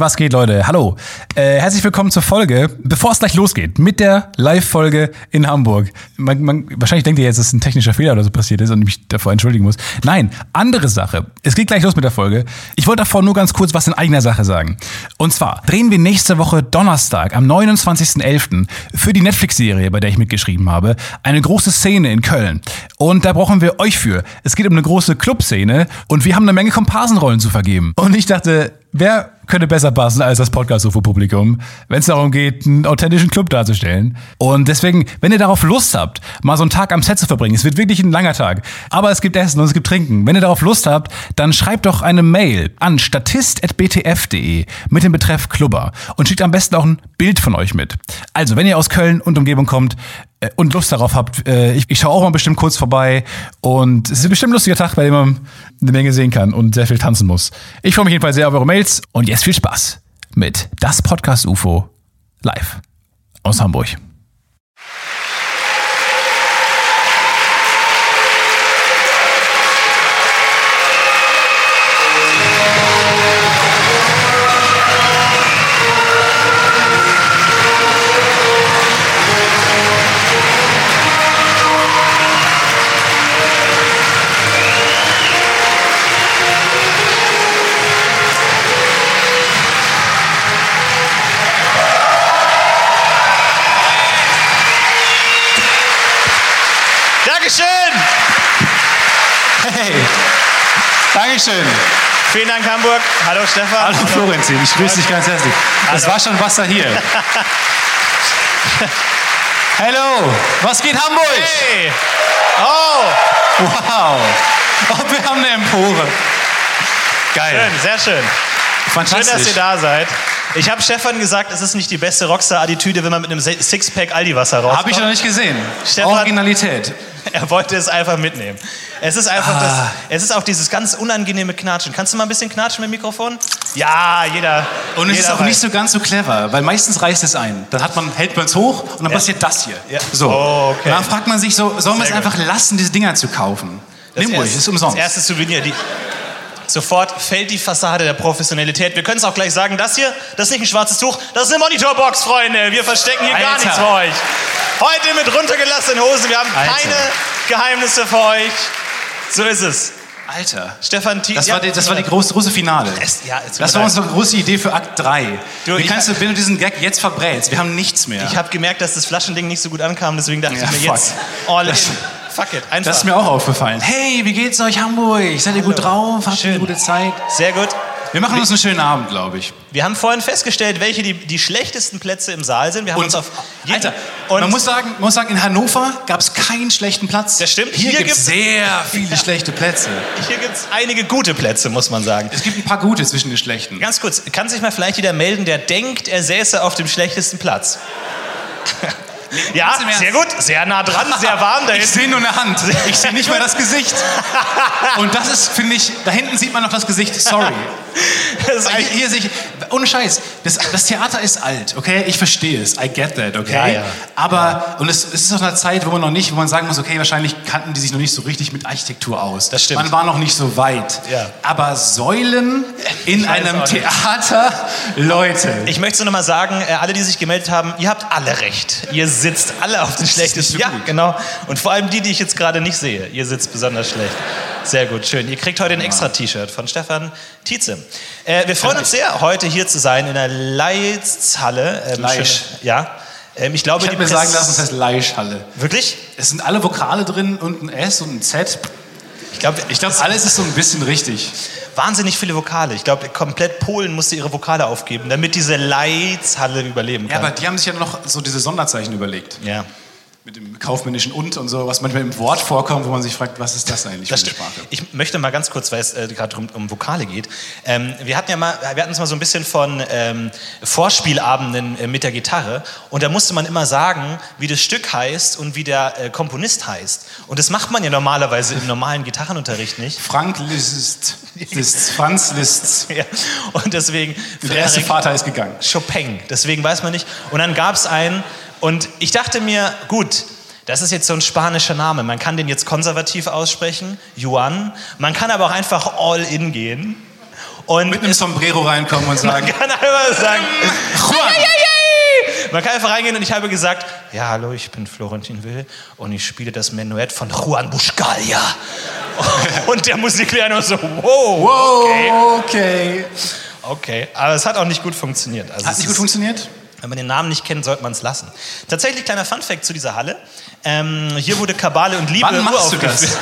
Was geht, Leute? Hallo. Äh, herzlich willkommen zur Folge. Bevor es gleich losgeht mit der Live-Folge in Hamburg. Man, man, wahrscheinlich denkt ihr jetzt, dass ein technischer Fehler oder so passiert ist und ich mich davor entschuldigen muss. Nein, andere Sache. Es geht gleich los mit der Folge. Ich wollte davor nur ganz kurz was in eigener Sache sagen. Und zwar drehen wir nächste Woche Donnerstag am 29.11. für die Netflix-Serie, bei der ich mitgeschrieben habe, eine große Szene in Köln. Und da brauchen wir euch für. Es geht um eine große Clubszene und wir haben eine Menge Komparsenrollen zu vergeben. Und ich dachte, wer könnte besser passen als das Podcast-UFO-Publikum, wenn es darum geht, einen authentischen Club darzustellen. Und deswegen, wenn ihr darauf Lust habt, mal so einen Tag am Set zu verbringen, es wird wirklich ein langer Tag, aber es gibt Essen und es gibt Trinken. Wenn ihr darauf Lust habt, dann schreibt doch eine Mail an statist.btf.de mit dem Betreff Klubber und schickt am besten auch ein Bild von euch mit. Also, wenn ihr aus Köln und Umgebung kommt, und Lust darauf habt, äh, ich, ich schaue auch mal bestimmt kurz vorbei und es ist bestimmt ein lustiger Tag, bei dem man eine Menge sehen kann und sehr viel tanzen muss. Ich freue mich jedenfalls sehr auf eure Mails und jetzt viel Spaß mit das Podcast UFO live aus Hamburg. Dankeschön. Vielen Dank, Hamburg. Hallo, Stefan. Hallo Florentin, ich grüße dich ganz herzlich. Es war schon Wasser hier. Hallo, was geht Hamburg? Hey! Oh, Wow, oh, wir haben eine Empore. Geil, schön, sehr schön. Schön, fantastisch. dass ihr da seid. Ich habe Stefan gesagt, es ist nicht die beste Rockstar-Attitüde, wenn man mit einem Sixpack Aldi-Wasser rauskommt. Habe ich noch nicht gesehen. Stefan- Originalität. Er wollte es einfach mitnehmen. Es ist einfach Ah. das, es ist auch dieses ganz unangenehme Knatschen. Kannst du mal ein bisschen knatschen mit dem Mikrofon? Ja, jeder. Und es jeder ist auch weiß. nicht so ganz so clever, weil meistens reißt es ein. Dann hat man, hält man es hoch und dann passiert das hier. Ja. So. Oh, okay. Und dann fragt man sich so, sollen wir es einfach lassen, diese Dinger zu kaufen? Das Nimm ruhig, ist umsonst. Das erste Souvenir. Die, sofort fällt die Fassade der Professionalität. Wir können es auch gleich sagen, das hier, das ist nicht ein schwarzes Tuch, das ist eine Monitorbox, Freunde. Wir verstecken hier gar Alter. nichts für euch. Heute mit runtergelassenen Hosen. Wir haben Alter. keine Geheimnisse für euch. So ist es. Alter. Stefan T. Das, ja, war, die, das war die große, große Finale. Es- ja, das war unsere große Idee für Akt 3. Du, Wie kannst du, wenn du diesen Gag jetzt verbrätst? Wir haben nichts mehr. Ich habe gemerkt, dass das Flaschending nicht so gut ankam, deswegen dachte Ja, ich mir fuck. jetzt all in. Das- Fuck it, einfach. das ist mir auch aufgefallen. Hey, wie geht's euch, Hamburg? Seid ihr gut drauf? Habt ihr eine gute Zeit? Sehr gut. Wir machen uns einen schönen Abend, glaube ich. Wir haben vorhin festgestellt, welche die, die schlechtesten Plätze im Saal sind. Wir haben uns auf Alter, und man muss sagen, muss sagen, in Hannover gab es keinen schlechten Platz. Das stimmt. Hier, Hier gibt es sehr viele schlechte Plätze. hier gibt es einige gute Plätze, muss man sagen. Es gibt ein paar gute zwischen den schlechten. Ganz kurz, kann sich mal vielleicht jeder melden, der denkt, er säße auf dem schlechtesten Platz? ja, im Ernst. sehr gut, sehr nah dran, sehr warm da Ich sehe nur eine Hand. Ich sehe nicht mal das Gesicht. Und das ist, finde ich, da hinten sieht man noch das Gesicht. Sorry. Das ist Hier, hier sehe ich, ohne Scheiß, das, das Theater ist alt, okay? Ich verstehe es, I get that, okay? Ja, ja. Aber, und es, es ist aus einer Zeit, wo man noch nicht, wo man sagen muss, okay, wahrscheinlich kannten die sich noch nicht so richtig mit Architektur aus. Das stimmt. Man war noch nicht so weit. Aber Säulen in einem. Theater, Leute. Ich möchte nur noch mal sagen, äh, alle, die sich gemeldet haben, ihr habt alle recht. Ihr sitzt alle auf den schlechtesten. so ja, genau. Und vor allem die, die ich jetzt gerade nicht sehe. Ihr sitzt besonders schlecht. Sehr gut, schön. Ihr kriegt heute ein extra T-Shirt von Stefan Tietze. Äh, wir freuen uns sehr, heute hier zu sein in der Leitzhalle. Ähm, Leisch. schön- Ja. Ähm, ich glaube, ich die mir Presse- sagen lassen, es heißt Leischhalle. Wirklich? Es sind alle Vokale drin und ein S und ein Z. Ich glaube, Ich glaube, alles ist so ein bisschen richtig. wahnsinnig viele Vokale. Ich glaube, komplett Polen musste ihre Vokale aufgeben, damit diese Leitzhalle überleben Ja, kann. aber die haben sich ja noch so diese Sonderzeichen überlegt. ja. Mit dem kaufmännischen und und so, was manchmal im Wort vorkommt, wo man sich fragt, was ist das eigentlich Das für eine. Sprache? Ich möchte mal ganz kurz, weil es äh, gerade um, um Vokale geht. Ähm, wir hatten ja mal, wir hatten uns mal so ein bisschen von ähm, Vorspielabenden äh, mit der Gitarre und da musste man immer sagen, wie das Stück heißt und wie der äh, Komponist heißt. Und das macht man ja normalerweise im normalen Gitarrenunterricht nicht. Frank Liszt, Liszt Franz Liszt. Ja. Und deswegen Der erste Vater ist gegangen. Chopin. Deswegen weiß man nicht. Und dann gab es einen und ich dachte mir, gut. Das ist jetzt so ein spanischer Name. Man kann den jetzt konservativ aussprechen, Yuan. Man kann aber auch einfach all in gehen Und Mit einem Sombrero reinkommen und sagen, kann einfach sagen, Juan, man kann einfach reingehen und ich habe gesagt, ja, hallo, ich bin Florentin Will und ich spiele das Menuett von Juan Buscalia. Und der Musiklehrer nur so, wow, okay, okay. okay. Aber es hat auch nicht gut funktioniert. Also Hat nicht gut funktioniert? Wenn man den Namen nicht kennt, sollte man es lassen. Tatsächlich kleiner Funfact zu dieser Halle. Ähm, hier wurde Kabale und Liebe Wann machst du das? uraufgeführt.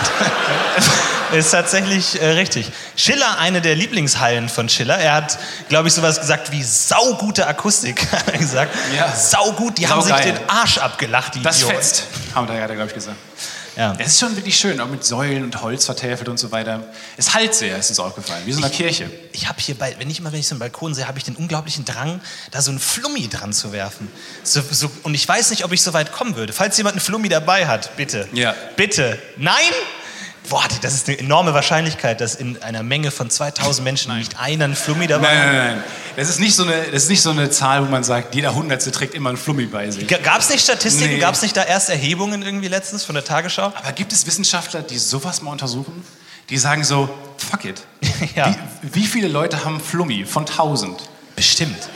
Ist tatsächlich äh, richtig. Schiller, eine der Lieblingshallen von Schiller. Er hat, glaube ich, sowas gesagt wie saugute Akustik. hat er gesagt. Ja. Saugut, die haben sich Saugeil. den Arsch abgelacht, die Das Idioten. fetzt, haben da, hat er, glaube ich, gesagt. Ja. Es ist schon wirklich schön, auch mit Säulen und Holz vertäfelt und so weiter. Es halt sehr, ist uns aufgefallen, wie so eine Kirche. Ich habe hier, bei, wenn ich immer, wenn ich so einen Balkon sehe, habe ich den unglaublichen Drang, da so einen Flummi dran zu werfen. So, so, und ich weiß nicht, ob ich so weit kommen würde. Falls jemand einen Flummi dabei hat, bitte. Ja. Bitte. Nein? Boah, das ist eine enorme Wahrscheinlichkeit, dass in einer Menge von 2000 Menschen nicht einer einen Flummi dabei Nein, hat. nein, nein. Das ist, nicht so eine, das ist nicht so eine Zahl, wo man sagt, jeder Hundertste trägt immer einen Flummi bei sich. Gab es nicht Statistiken? Nee. Gab es nicht da erst Erhebungen irgendwie letztens von der Tagesschau? Aber gibt es Wissenschaftler, die sowas mal untersuchen? Die sagen so, fuck it. Ja. Wie, wie viele Leute haben Flummi von 1000? Bestimmt.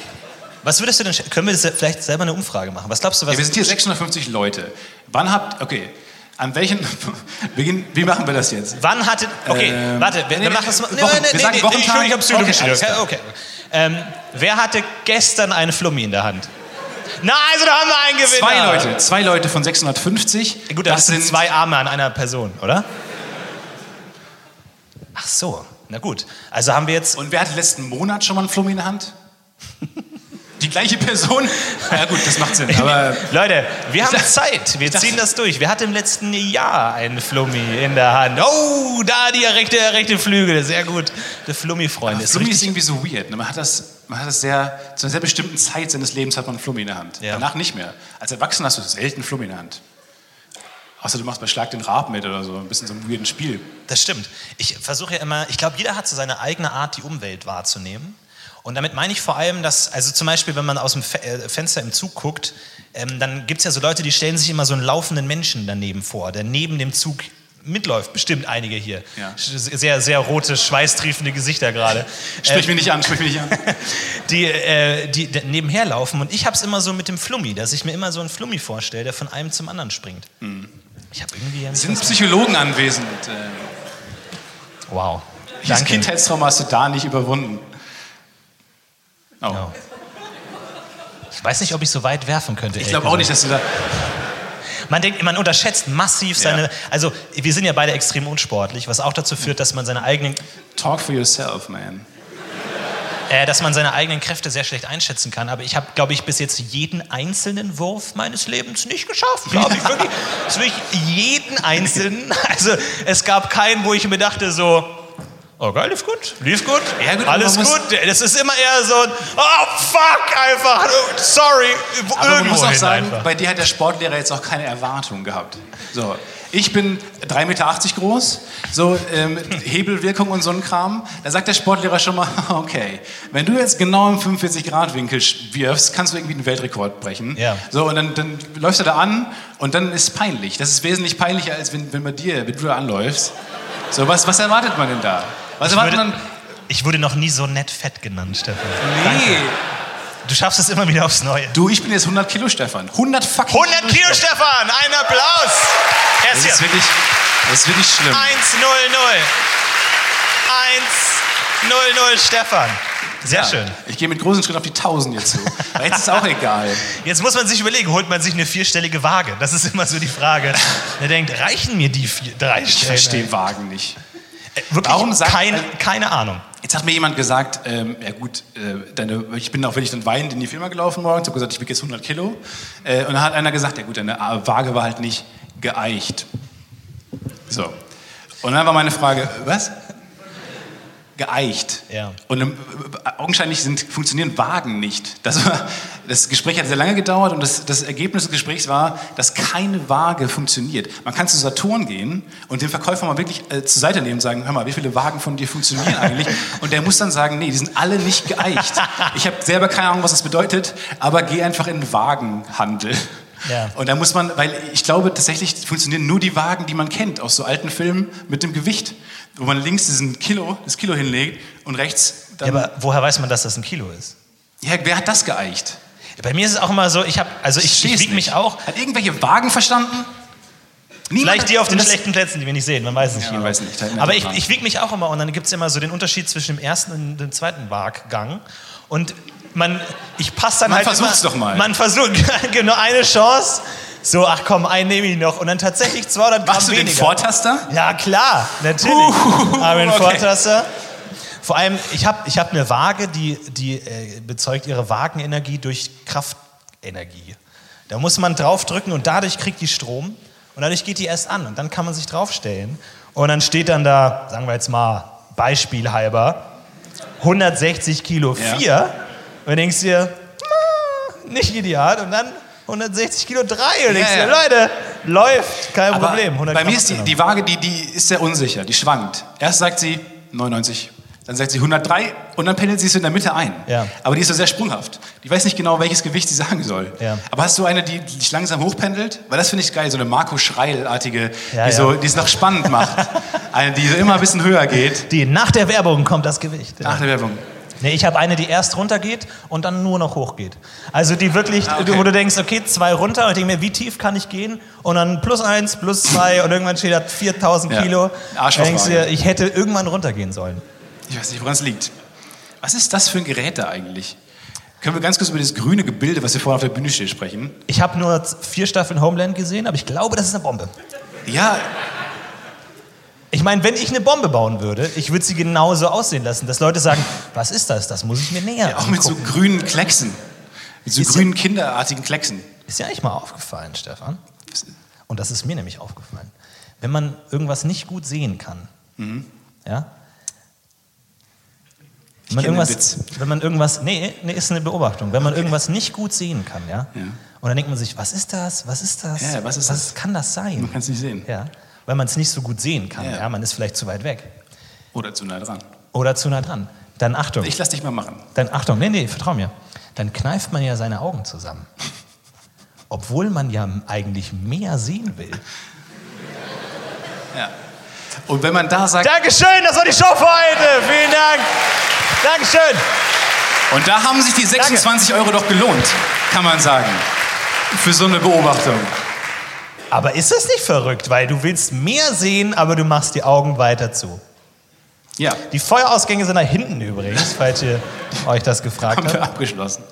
Was würdest du denn, können wir das vielleicht selber eine Umfrage machen? Was glaubst du, was Ja, wir sind hier 650 Leute. Wann habt, okay, an welchen, Beginn, wie machen wir das jetzt? Wann hattet. Okay, Ähm, warte, wir, nee, wir nee, machen das mal. Wochen- wir sagen Wochentag? Ich, ich habe Psychologie Okay, klar. Okay. Ähm, wer hatte gestern einen Flummi in der Hand? Na, also da haben wir einen Gewinner. Zwei Leute, zwei Leute von 650. Gut, das, sind zwei Arme an einer Person, oder? Ach so, na gut. Also haben wir jetzt. Und wer hatte letzten Monat schon mal einen Flummi in der Hand? Die gleiche Person? Ja gut, das macht Sinn. Aber Leute, wir haben Zeit. Wir ziehen das durch. Wer hatte im letzten Jahr einen Flummi in der Hand? Oh, da die rechte, rechte Flügel. Sehr gut. Der Flummi-Freund ist Flummi ist irgendwie so weird. ne? Man hat das, man hat das sehr, zu einer sehr bestimmten Zeit seines Lebens hat man einen Flummi in der Hand. Ja. Danach nicht mehr. Als Erwachsener hast du selten einen Flummi in der Hand. Außer du machst bei Schlag den Rab mit oder so. Ein bisschen so ein weirden Spiel. Das stimmt. Ich versuche ja immer, ich glaube, jeder hat so seine eigene Art, die Umwelt wahrzunehmen. Und damit meine ich vor allem, dass, also zum Beispiel, wenn man aus dem äh, Fenster im Zug guckt, ähm, dann gibt es ja so Leute, die stellen sich immer so einen laufenden Menschen daneben vor, der neben dem Zug mitläuft. Bestimmt einige hier. Ja. Sehr, sehr rote, schweißtriefende Gesichter gerade. Sprich mich nicht an, sprich mich nicht an. die, äh, die nebenher laufen. Und ich habe es immer so mit dem Flummi, dass ich mir immer so einen Flummi vorstelle, der von einem zum anderen springt. Ich habe irgendwie... Sind Psychologen anwesend. Äh, Wow. Dieses Danke. Kindheitstrauma hast du da nicht überwunden. Oh. Ja. Ich weiß nicht, ob ich so weit werfen könnte. Ich glaube auch nicht, dass du da. Man denkt, man unterschätzt massiv seine. Ja. Also, wir sind ja beide extrem unsportlich, was auch dazu führt, dass man seine eigenen, Talk for yourself, man. äh, dass man seine eigenen Kräfte sehr schlecht einschätzen kann. Aber ich habe, glaube ich, bis jetzt jeden einzelnen Wurf meines Lebens nicht geschafft. Glaube ich wirklich. Wirklich jeden einzelnen. Also, es gab keinen, wo ich mir dachte, so. Oh geil, lief gut, lief gut, Ja, gut, alles man gut. Das ist immer eher so ein, oh fuck, einfach, sorry, Aber man irgendwo muss auch sagen, einfach. bei dir hat der Sportlehrer jetzt auch keine Erwartung gehabt. So, ich bin 3,80 Meter groß, so ähm, Hebelwirkung und so ein Kram. Da sagt der Sportlehrer schon mal, okay, wenn du jetzt genau im 45-Grad-Winkel wirfst, kannst du irgendwie einen Weltrekord brechen. Ja. So, und dann, dann läufst du da an und dann ist es peinlich. Das ist wesentlich peinlicher, als wenn, wenn bei dir, wenn du da anläufst. So, was, was erwartet man denn da? Was Ich würde, man? ich wurde noch nie so nett fett genannt, Stefan. Nee. Du schaffst es immer wieder aufs Neue. Du, ich bin jetzt 100 Kilo, Stefan. 100 fucking 100 Kilo, Stefan! Ein Applaus! Er Das ist wirklich, das ist wirklich schlimm. 1-0-0. 1-0-0, Stefan. Sehr Ja, schön. Ich gehe mit großen Schritten auf die 1000 jetzt zu. Aber jetzt ist auch egal. Jetzt muss man sich überlegen, holt man sich eine vierstellige Waage? Das ist immer so die Frage. Er denkt, reichen mir die vier, drei Ich verstehe Wagen nicht. Äh, Wirklich Warum sagt- keine, keine Ahnung. Jetzt hat mir jemand gesagt, ähm, ja gut, äh, deine, ich bin auch wirklich dann weinend in die Firma gelaufen morgens, habe gesagt, ich wiege jetzt 100 Kilo. Äh, und dann hat einer gesagt, ja gut, deine Waage war halt nicht geeicht. So. Und dann war meine Frage, was? Geeicht. Ja. Und ähm, augenscheinlich sind, funktionieren Wagen nicht. Das, war, das Gespräch hat sehr lange gedauert und das, das Ergebnis des Gesprächs war, dass keine Waage funktioniert. Man kann zu Saturn gehen und den Verkäufer mal wirklich äh, zur Seite nehmen und sagen, hör mal, wie viele Wagen von dir funktionieren eigentlich? Und der muss dann sagen, nee, die sind alle nicht geeicht. Ich habe selber keine Ahnung, was das bedeutet, aber geh einfach in den Wagenhandel. Ja. Und da muss man, weil ich glaube tatsächlich funktionieren nur die Wagen, die man kennt aus so alten Filmen mit dem Gewicht, wo man links diesen Kilo, das Kilo hinlegt und rechts Ja, dann. aber woher weiß man, dass das ein Kilo ist? Ja, wer hat das geeicht? Bei mir ist es auch immer so, ich habe, also ich, ich wiege mich nicht. auch. Hat irgendwelche Wagen verstanden? Niemand Vielleicht die auf den schlechten Plätzen, die wir nicht sehen, man weiß nicht. Ja, genau. weiß nicht, halt Aber ich, ich wiege mich auch immer und dann gibt es immer so den Unterschied zwischen dem ersten und dem zweiten Waaggang. Und man, ich passe dann Man halt versucht's immer, doch mal. Man versucht, genau eine Chance. So, ach komm, einen nehme ich noch. Und dann tatsächlich 200 Gramm Machst du den weniger. Vortaster? Ja, klar, natürlich. Uh, Aber den okay. Vortaster. Vor allem, ich habe ich hab eine Waage, die, die äh, bezeugt ihre Wagenenergie durch Kraftenergie. Da muss man draufdrücken und dadurch kriegt die Strom und dadurch geht die erst an und dann kann man sich draufstellen und dann steht dann da, sagen wir jetzt mal Beispiel halber, 160 Kilo Ja. 4 und du denkst dir, "Ah, nicht ideal und dann 160 Kilo 3 und denkst Ja, dir. Leute, läuft, kein Aber Problem. 100 bei mir ist die, die Waage, die, die ist sehr unsicher, die schwankt. Erst sagt sie 99, dann sagt sie 103 und dann pendelt sie es in der Mitte ein. Ja. Aber die ist so sehr sprunghaft. Die weiß nicht genau, welches Gewicht sie sagen soll. Ja. Aber hast du eine, die dich langsam hochpendelt? Weil das finde ich geil, so eine Marco Schreil-artige, Ja, die. So, die es noch spannend macht. eine, die so immer ein bisschen höher geht. Die, nach der Werbung kommt das Gewicht. Nach der Werbung. Nee, ich habe eine, die erst runtergeht und dann nur noch hochgeht. Also die wirklich, Ah, okay. wo du denkst, okay, zwei runter und ich denke mir, wie tief kann ich gehen? Und dann plus eins, plus zwei und irgendwann steht da 4000 Ja. Kilo. Arschlochwaage. Da denkst du dir, ich hätte irgendwann runtergehen sollen. Ich weiß nicht, woran es liegt. Was ist das für ein Gerät da eigentlich? Können wir ganz kurz über dieses grüne Gebilde, was hier vorne auf der Bühne steht, sprechen? Ich habe nur vier Staffeln Homeland gesehen, aber ich glaube, das ist eine Bombe. Ja, Ich meine, wenn ich eine Bombe bauen würde, ich würde sie genauso aussehen lassen, dass Leute sagen, was ist das? Das muss ich mir näher auch mit so angucken. grünen Klecksen. Mit so Ist ja- grünen kinderartigen Klecksen. Ist ja eigentlich mal aufgefallen, Stefan. Und das ist mir nämlich aufgefallen. Wenn man irgendwas nicht gut sehen kann, ja? Wenn man, irgendwas, wenn man irgendwas, nee, nee, ist eine Beobachtung. Wenn man irgendwas nicht gut sehen kann, ja? Ja. Und dann denkt man sich, was ist das? Was ist das? Ja, was ist das? kann das sein? Man kann es nicht sehen. Ja, weil man es nicht so gut sehen kann. Ja. Ja. Man ist vielleicht zu weit weg Oder zu nah dran. oder zu nah dran. Dann Achtung. Ich lass dich mal machen. Dann Achtung, nee, nee, vertrau mir. Dann kneift man ja seine Augen zusammen. Obwohl man ja eigentlich mehr sehen will. Ja. Und wenn man da sagt, Dankeschön, das war die Show für heute. Vielen Dank. Dankeschön. und da haben sich die 26 Euro doch gelohnt, kann man sagen. Für so eine Beobachtung. Aber ist das nicht verrückt? Weil du willst mehr sehen, aber du machst die Augen weiter zu. Ja, Die Feuerausgänge sind da hinten übrigens, falls ihr euch das gefragt haben wir habt. abgeschlossen.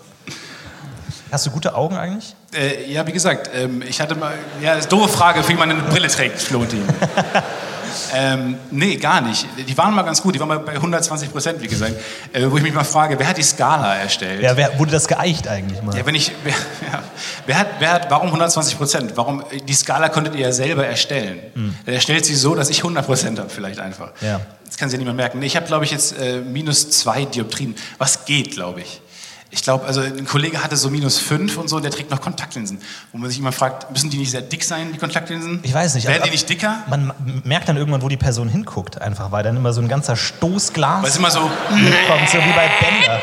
Hast du gute Augen eigentlich? Äh, ja, wie gesagt, ähm, ich hatte mal, ja, das ist eine doofe Frage, wie man eine Brille trägt, Florentin. ähm, nee, gar nicht. Die waren mal ganz gut, die waren mal bei 120 Prozent, wie gesagt. Äh, wo ich mich mal frage, wer hat die Skala erstellt? Ja, wer, wurde das geeicht eigentlich mal? Ja, wenn ich, wer, ja, wer, hat, wer hat, warum 120 Prozent? Warum, die Skala konntet ihr ja selber erstellen. Er erstellt sie so, dass ich 100 Prozent habe, vielleicht einfach. Ja. Das kann sich ja niemand merken. Nee, ich habe, glaube ich, jetzt äh, minus zwei Dioptrien. Was geht, glaube ich. Ich glaube, also ein Kollege hatte so minus fünf und so, der trägt noch Kontaktlinsen. Wo man sich immer fragt, müssen die nicht sehr dick sein, die Kontaktlinsen? Ich weiß nicht. Werden die nicht dicker? Man merkt dann irgendwann, wo die Person hinguckt, einfach, weil dann immer so ein ganzer Stoßglas Weil es immer so, kommt, so wie bei Bender.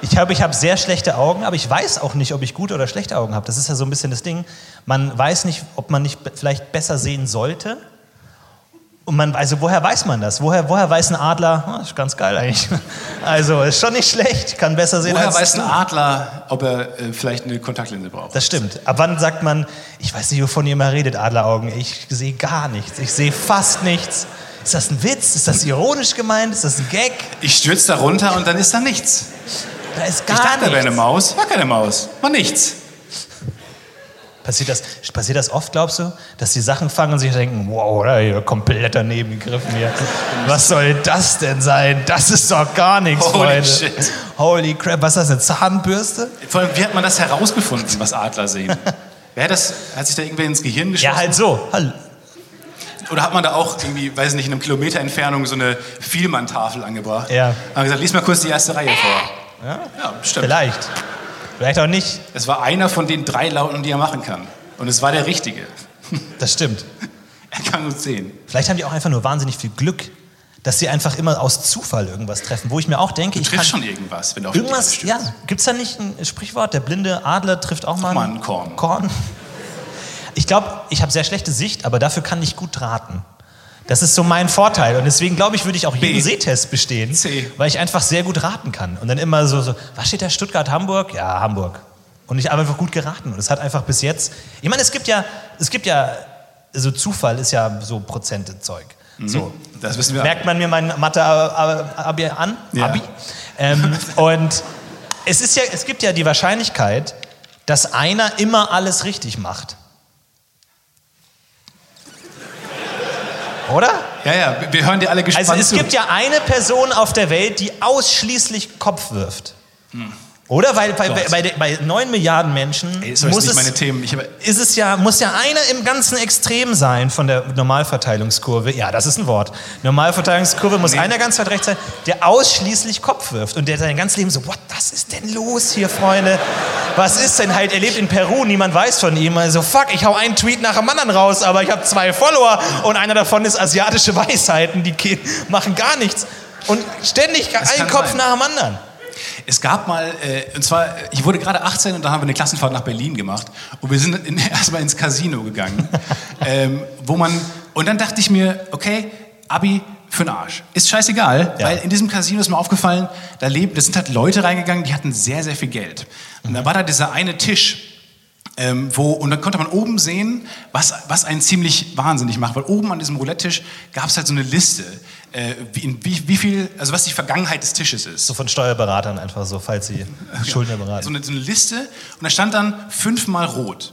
Ich habe ich hab sehr schlechte Augen, aber ich weiß auch nicht, ob ich gute oder schlechte Augen habe. Das ist ja so ein bisschen das Ding. Man weiß nicht, ob man nicht vielleicht besser sehen sollte. Und man, also woher weiß man das? Woher, woher weiß ein Adler, ah, ist ganz geil eigentlich. Also ist schon nicht schlecht, kann besser sehen woher als weiß ein. Adler, ob er äh, vielleicht eine Kontaktlinse braucht? Das stimmt. Ab wann sagt man, ich weiß nicht, wovon ihr immer redet, Adleraugen, ich sehe gar nichts, ich sehe fast nichts. Ist das ein Witz? Ist das ironisch gemeint? Ist das ein Gag? Ich stürze da runter und dann ist da nichts. Da ist Ich gar dachte, da wäre eine nichts. Maus. War keine Maus. War nichts. Passiert das, passiert das oft, glaubst du? Dass die Sachen fangen und sich denken, wow, da hier komplett daneben gegriffen hier. Was soll das denn sein? Das ist doch gar nichts, Holy Freunde. shit. Holy crap, was ist das, eine Zahnbürste? Vor allem, wie hat man das herausgefunden, was Adler sehen? Wer hat das, hat sich da irgendwer ins Gehirn geschossen? Ja, halt so. Hallo. Oder hat man da auch irgendwie, weiß nicht, in einem Kilometer Entfernung so eine Vielmann-Tafel angebracht? Ja. Haben gesagt, lies mal kurz die erste Reihe vor. Ja, ja stimmt. Vielleicht. Vielleicht auch nicht. Es war einer von den drei Lauten, die er machen kann. Und es war der richtige. Das stimmt. Er kann uns sehen. Vielleicht haben die auch einfach nur wahnsinnig viel Glück, dass sie einfach immer aus Zufall irgendwas treffen, wo ich mir auch denke, Du ich triffst kann schon irgendwas, wenn die irgendwas, ja, stürzt. gibt es da nicht ein Sprichwort, der blinde Adler trifft auch mal, mal ein Korn. Korn? Ich glaube, ich habe sehr schlechte Sicht, aber dafür kann ich gut raten. Das ist so mein Vorteil und deswegen glaube ich, würde ich auch jeden B. Sehtest bestehen, C. weil ich einfach sehr gut raten kann und dann immer so, so was steht da, Stuttgart, Hamburg? Ja, Hamburg. Und ich habe einfach gut geraten und es hat einfach bis jetzt, ich meine, es gibt ja, es gibt ja, so Zufall ist ja so Prozentezeug. So, Das wissen wir. merkt man mir mein Mathe-Abi an. Ja. Abi. Ähm, und es, ist ja, es gibt ja die Wahrscheinlichkeit, dass einer immer alles richtig macht. Oder? Ja, ja, wir- hören dir alle gespannt Also es zu. gibt ja eine Person auf der Welt, die ausschließlich Kopf wirft. Oder? Weil bei, bei, bei, de- bei 9 Milliarden Menschen Ey, sind muss es, ist es ja, muss ja einer im ganzen Extrem sein von der Normalverteilungskurve. Ja, das ist ein Wort. Normalverteilungskurve muss einer ganz weit rechts sein, der ausschließlich Kopf wirft und der sein ganzes Leben so, what, was ist denn los hier, Freunde? Was ist denn halt? Er lebt in Peru, niemand weiß von ihm. Also, fuck, ich hau einen Tweet nach dem anderen raus, aber ich habe zwei Follower und einer davon ist asiatische Weisheiten, die machen gar nichts. Und ständig ein Kopf sein. nach dem anderen. Es gab mal, äh, und zwar, ich wurde gerade 18 und da haben wir eine Klassenfahrt nach Berlin gemacht und wir sind in, erstmal ins Casino gegangen, ähm, wo man, und dann dachte ich mir, okay, Abi für den Arsch. Ist scheißegal, Ja. weil in diesem Casino ist mir aufgefallen, da leben, da sind halt Leute reingegangen, die hatten sehr, sehr viel Geld. Und da war da dieser eine Tisch, ähm, wo, und dann konnte man oben sehen, was, was einen ziemlich wahnsinnig macht. Weil oben an diesem Roulette-Tisch gab es halt so eine Liste, äh, wie, wie, wie viel, also was die Vergangenheit des Tisches ist. So von Steuerberatern einfach so, falls sie Schuldner beraten. so eine, so eine Liste und da stand dann fünfmal rot.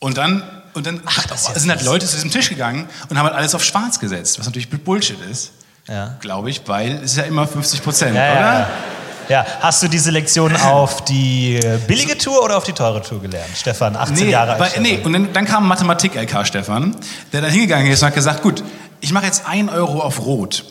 Und dann, und dann Ach, ja sind halt. Leute zu diesem Tisch gegangen und haben halt alles auf schwarz gesetzt, was natürlich Bullshit ist, Ja. glaube ich, weil es ist ja immer 50 Prozent, Ja, oder? Ja, hast du diese Lektion auf die äh, billige Tour oder auf die teure Tour gelernt? Stefan, 18 Nee, Jahre alt. Stefan. nee, und dann, dann kam Mathematik-LK Stefan, der dann hingegangen ist und hat gesagt, gut, ich mache jetzt 1 Euro auf Rot.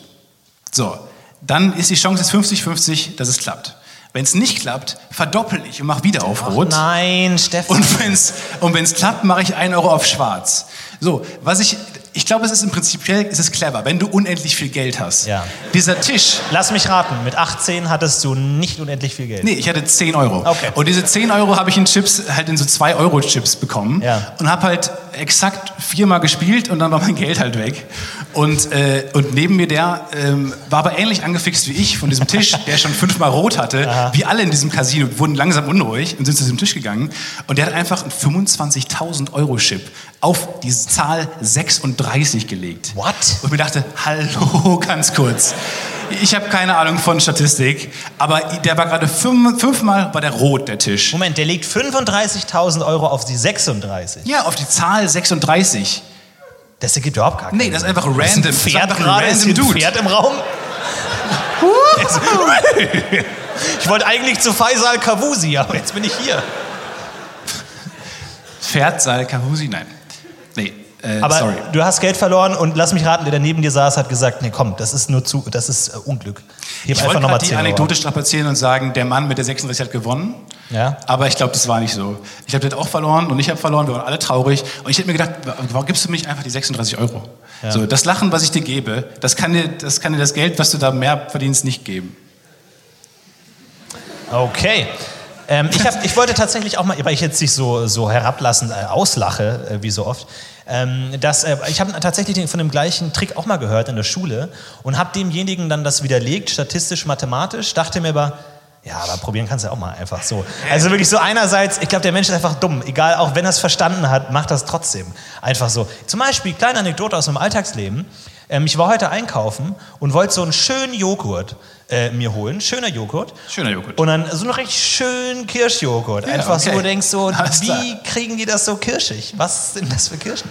So, dann ist die Chance jetzt 50-50, dass es klappt. Wenn es nicht klappt, verdoppel ich und mache wieder auf Rot. Nein, Stefan. Und wenn es und wenn's klappt, mache ich 1 Euro auf schwarz. So, was ich, ich glaube, es ist im prinzipiell, es ist clever, wenn du unendlich viel Geld hast. Ja. Dieser Tisch, Lass mich raten, mit 18 hattest du nicht unendlich viel Geld. nee, ich hatte 10 Euro. Okay. Und diese 10 Euro habe ich in Chips, halt in so 2 Euro Chips bekommen. Ja. Und habe halt exakt viermal gespielt und dann war mein Geld halt weg. Und, äh, und neben mir der ähm, war aber ähnlich angefixt wie ich von diesem Tisch, der schon fünfmal rot hatte. Wie alle in diesem Casino wurden langsam unruhig und sind zu diesem Tisch gegangen. Und der hat einfach einen 25.000 Euro Chip auf diese Zahl 36 gelegt. What? Und mir dachte, hallo, ganz kurz. Ich habe keine Ahnung von Statistik, aber der war gerade fünf, fünfmal war der rot, der Tisch. Moment, der legt 35.000 Euro auf die 36. Ja, auf die Zahl 36. Das ergibt überhaupt gar keinen Nee, das ist einfach Das ist random. Das ist Pferd ein gerade, ist random hier ein Dude. Pferd im Raum. ich wollte eigentlich zu Faisal Kavusi, aber jetzt bin ich hier. Pferd, Seil, Kahusi? Nein. Nee, äh, Aber sorry. du hast Geld verloren und lass mich raten, der neben dir saß, hat gesagt, nee, komm, das ist nur zu, das ist äh, Unglück. Heb Ich wollte die Anekdote strapazieren und sagen, der Mann mit der 36 hat gewonnen. Ja. Aber ich glaube, das war nicht so. Ich der hat auch verloren und ich habe verloren. Wir waren alle traurig. Und ich hätte mir gedacht, warum gibst du mir nicht einfach die 36 Euro? So, das Lachen, was ich dir gebe, das kann dir, das kann dir das Geld, was du da mehr verdienst, nicht geben. Okay. Ähm, ich, hab, ich wollte tatsächlich auch mal, weil ich jetzt nicht so, so herablassend äh, auslache, äh, wie so oft, ähm, dass, äh, ich habe tatsächlich von dem gleichen Trick auch mal gehört in der Schule und habe demjenigen dann das widerlegt, statistisch, mathematisch, dachte mir aber, ja, aber probieren kannst du ja auch mal einfach so. Also wirklich so einerseits, ich glaube, der Mensch ist einfach dumm. Egal, auch wenn er es verstanden hat, macht das trotzdem. Einfach so. Zum Beispiel, kleine Anekdote aus meinem Alltagsleben. Ähm, ich war heute einkaufen und wollte so einen schönen Joghurt äh, mir holen. Schöner Joghurt. Schöner Joghurt. Und dann so einen richtig schönen Kirschjoghurt. Ja, Einfach so, okay. wo du denkst so, Alles klar. wie kriegen die das so kirschig? Was sind das für Kirschen?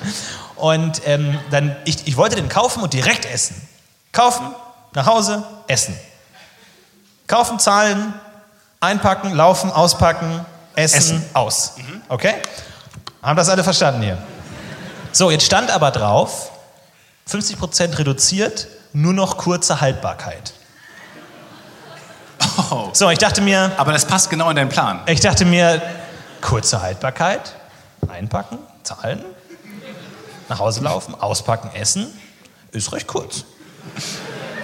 Und ähm, dann, ich, ich wollte den kaufen und direkt essen. Kaufen, nach Hause, essen. Kaufen, zahlen, einpacken, laufen, auspacken, essen, Essen. aus. Okay? Haben das alle verstanden hier? So, jetzt stand aber drauf, 50% reduziert, nur noch kurze Haltbarkeit. Oh. So, ich dachte mir, Aber das passt genau in deinen Plan. ich dachte mir, kurze Haltbarkeit, einpacken, zahlen, nach Hause laufen, auspacken, essen, ist recht kurz.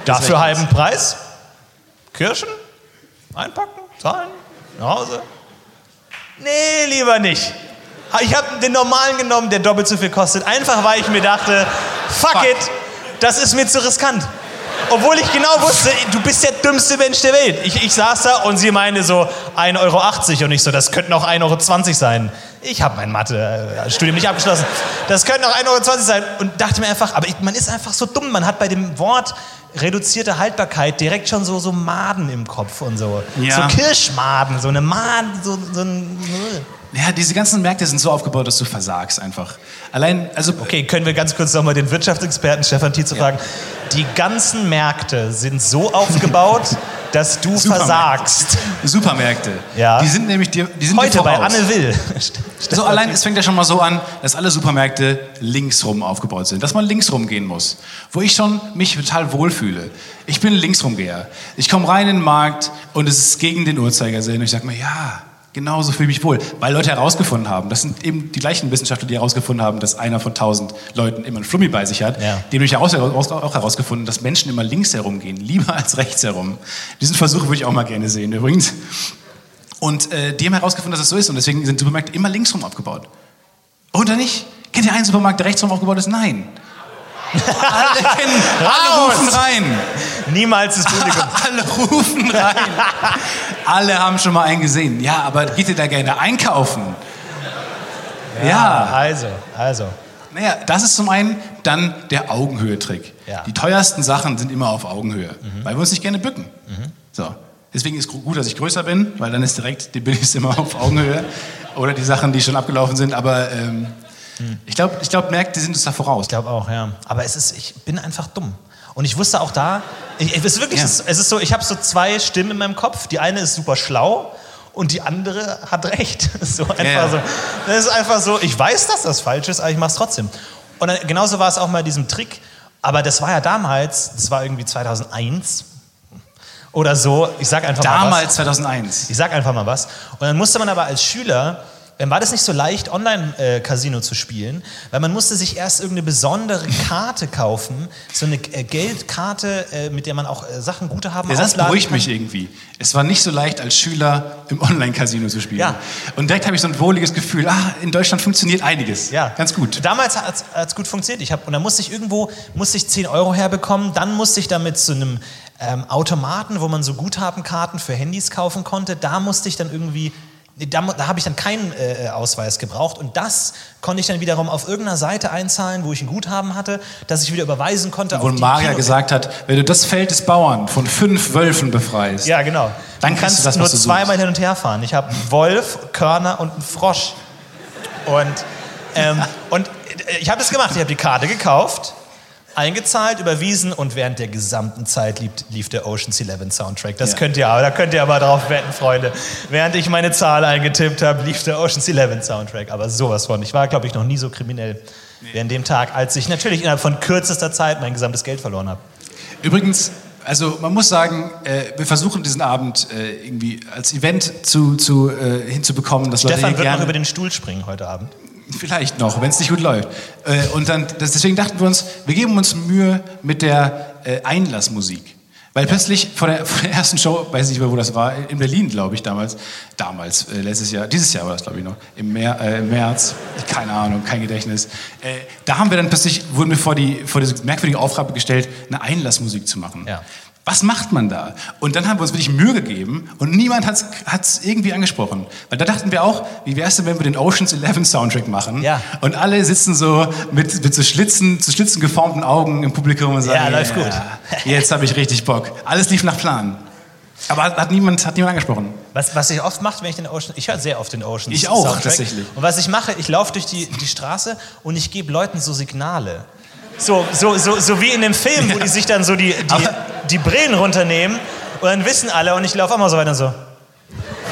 Dafür recht. halben Preis? Kirschen? Einpacken? Zahlen? Nach Hause? Nee, lieber nicht. Ich habe den normalen genommen, der doppelt so viel kostet. Einfach, weil ich mir dachte, fuck, Fuck. it, das ist mir zu riskant. Obwohl ich genau wusste, du bist der dümmste Mensch der Welt. Ich, ich saß da und sie meinte so 1,80 Euro und ich so, das könnten auch 1,20 Euro sein. Ich habe mein Mathe-Studium nicht abgeschlossen. Das könnten auch 1,20 Euro sein. Und dachte mir einfach, aber ich, man ist einfach so dumm. Man hat bei dem Wort reduzierte Haltbarkeit direkt schon so, so Maden im Kopf und so. Ja. So Kirschmaden, so eine Maden, so, so ein... Ja, diese ganzen Märkte sind so aufgebaut, dass du versagst einfach. Allein, also Okay, können wir ganz kurz nochmal den Wirtschaftsexperten Stefan Tietze fragen. Die ganzen Märkte sind so aufgebaut, dass du Supermärkte. versagst. Supermärkte. Ja. Die sind nämlich dir, die sind Heute bei. Anne Will. So allein, es fängt ja schon mal so an, dass alle Supermärkte linksrum aufgebaut sind, dass man linksrum gehen muss, wo ich schon mich total wohlfühle. Ich bin linksrumgeher. Ich komme rein in den Markt und es ist gegen den Uhrzeigersinn und ich sage mir, ja, genau so fühle ich mich wohl, weil Leute herausgefunden haben, das sind eben die gleichen Wissenschaftler, die herausgefunden haben, dass einer von tausend Leuten immer einen Flummi bei sich hat. Ja. Die haben nämlich auch, herausgefunden, dass Menschen immer links herumgehen, lieber als rechts herum. Diesen Versuch würde ich auch mal gerne sehen übrigens. Und äh, die haben herausgefunden, dass es so ist und deswegen sind Supermärkte immer linksrum aufgebaut. Oder nicht? Kennt ihr einen Supermarkt, der rechtsrum aufgebaut ist? Nein. alle kennen, alle rufen rein. Niemals das Publikum. Alle rufen rein. alle haben schon mal einen gesehen. Ja, aber geht ihr da gerne einkaufen? Ja. Also, also. Naja, das ist zum einen dann der Augenhöhe-Trick. Ja. Die teuersten Sachen sind immer auf Augenhöhe, weil wir uns nicht gerne bücken. So. Deswegen ist gut, dass ich größer bin, weil dann ist direkt die billigste immer auf Augenhöhe. Oder die Sachen, die schon abgelaufen sind. Aber ähm, ich glaube, ich glaub, Märkte sind uns da voraus. Ich glaube auch, ja. Aber es ist, ich bin einfach dumm. Und ich wusste auch da, ich, es ist wirklich, Ja. es, ist, so, ich habe so zwei Stimmen in meinem Kopf. Die eine ist super schlau und die andere hat recht. Das ist so einfach ja. so. Das ist einfach so, ich weiß, dass das falsch ist, aber ich mache es trotzdem. Und dann, genauso war es auch mal diesem Trick. Aber das war ja damals, das war irgendwie 2001 oder so. Ich sag einfach mal was. Damals, 2001. Ich sag einfach mal was. Und dann musste man aber als Schüler, war das nicht so leicht, Online-Casino zu spielen, weil man musste sich erst irgendeine besondere Karte kaufen, so eine äh, Geldkarte, äh, mit der man auch äh, Sachen gute haben Der Satz aufladen beruhigt mich irgendwie. Es war nicht so leicht, als Schüler im Online-Casino zu spielen. Ja. Und direkt habe ich so ein wohliges Gefühl, ah, in Deutschland funktioniert einiges. Ja, Ganz gut. Damals hat es gut funktioniert. Ich hab, und dann musste ich irgendwo musste ich 10 Euro herbekommen. Dann musste ich damit zu einem ähm, Automaten, wo man so Guthabenkarten für Handys kaufen konnte. Da musste ich dann irgendwie, da, da habe ich dann keinen äh, Ausweis gebraucht. Und das konnte ich dann wiederum auf irgendeiner Seite einzahlen, wo ich ein Guthaben hatte, dass ich wieder überweisen konnte. Wo Maria Kino- gesagt hat, wenn du das Feld des Bauern von fünf Wölfen befreist, Ja, genau. Dann du kannst du das, nur zweimal hin und her fahren. Ich habe einen Wolf, Körner und einen Frosch. Und, ähm, und äh, ich habe das gemacht. Ich habe die Karte gekauft, eingezahlt, überwiesen und während der gesamten Zeit lief, lief der Ocean's Eleven Soundtrack. Das Ja. könnt ihr aber, da könnt ihr aber drauf wetten, Freunde. Während ich meine Zahl eingetippt habe, lief der Ocean's Eleven Soundtrack. Aber sowas von. Ich war, glaube ich, noch nie so kriminell wie an dem Tag, als ich natürlich innerhalb von kürzester Zeit mein gesamtes Geld verloren habe. Übrigens, also man muss sagen, äh, wir versuchen diesen Abend äh, irgendwie als Event zu, zu, äh, hinzubekommen, dass Stefan wird noch gerne, über den Stuhl springen heute Abend. Vielleicht noch, wenn es nicht gut läuft. Äh, und dann, das, deswegen dachten wir uns, wir geben uns Mühe mit der äh, Einlassmusik. Weil plötzlich vor der, vor der ersten Show, weiß nicht mehr, wo das war, in Berlin, glaube ich, damals, damals, äh, letztes Jahr, dieses Jahr war das, glaube ich, noch, im, Mer, äh, im März, keine Ahnung, kein Gedächtnis. Äh, da haben wir dann plötzlich, wurden wir vor, die, vor diese merkwürdige Aufgabe gestellt, eine Einlassmusik zu machen. Ja. Was macht man da? Und dann haben wir uns wirklich Mühe gegeben und niemand hat es irgendwie angesprochen. Weil da dachten wir auch, wie wäre es denn, wenn wir den Ocean's Eleven Soundtrack machen? Ja. Und alle sitzen so mit, mit so Schlitzen, zu Schlitzen geformten Augen im Publikum und sagen, Ja, läuft gut. Jetzt habe ich richtig Bock. Alles lief nach Plan. Aber hat, hat, niemand, hat niemand angesprochen. Was, was ich oft mache, wenn ich den Ocean, ich höre sehr oft den Ocean Ich auch, Soundtrack. tatsächlich. Und was ich mache, ich laufe durch die, die Straße und ich gebe Leuten so Signale. So, so, so, so wie in dem Film, wo die sich dann so die, die, die Brillen runternehmen und dann wissen alle und ich laufe immer so weiter so. Und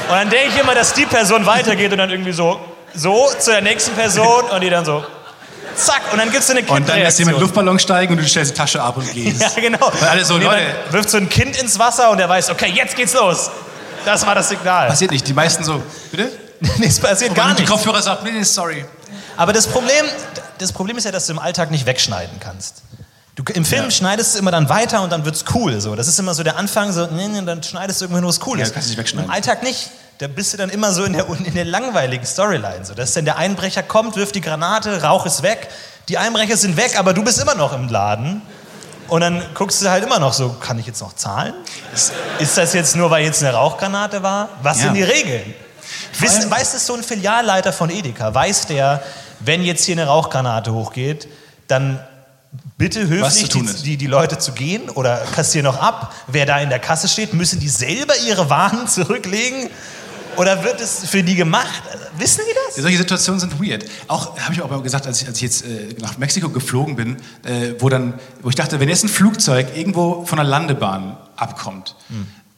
dann denke ich immer, dass die Person weitergeht und dann irgendwie so, so zu der nächsten Person und die dann so, zack, und dann gibt es so eine Und dann lässt jemand. Luftballon steigen und du stellst die Tasche ab und gehst. Ja, genau. Weil alle so, Und Leute, wirft so ein Kind ins Wasser und der weiß, okay, jetzt geht's los. Das war das Signal. passiert nicht. Die meisten so, bitte? Nee, es passiert gar und die. Kopfhörer sagt, nee, nee, sorry. Aber das Problem, das Problem ist ja, dass du im Alltag nicht wegschneiden kannst. Du, Im Film Ja. schneidest du immer dann weiter und dann wird's cool. So. Das ist immer so der Anfang, so, nee, nee, dann schneidest du irgendwann nur was Cooles. Ja, kannst du nicht wegschneiden. Im Alltag nicht. Da bist du dann immer so in der, in der langweiligen Storyline. So. Dass dann der Einbrecher kommt, wirft die Granate, Rauch ist weg. Die Einbrecher sind weg, aber du bist immer noch im Laden. Und dann guckst du halt immer noch so, kann ich jetzt noch zahlen? Ist, das jetzt nur, weil jetzt eine Rauchgranate war? Was Ja. sind die Regeln? Allem- weiß das so ein Filialleiter von Edeka? Weiß der, wenn jetzt hier eine Rauchgranate hochgeht, dann bitte höflich die, die, die Leute zu gehen oder kassier noch ab? Wer da in der Kasse steht, müssen die selber ihre Waren zurücklegen? Oder wird es für die gemacht? Wissen die das? Solche Situationen sind weird. Auch habe ich auch mal gesagt, als ich, als ich jetzt äh, nach Mexiko geflogen bin, äh, wo dann, wo ich dachte, wenn jetzt ein Flugzeug irgendwo von der Landebahn abkommt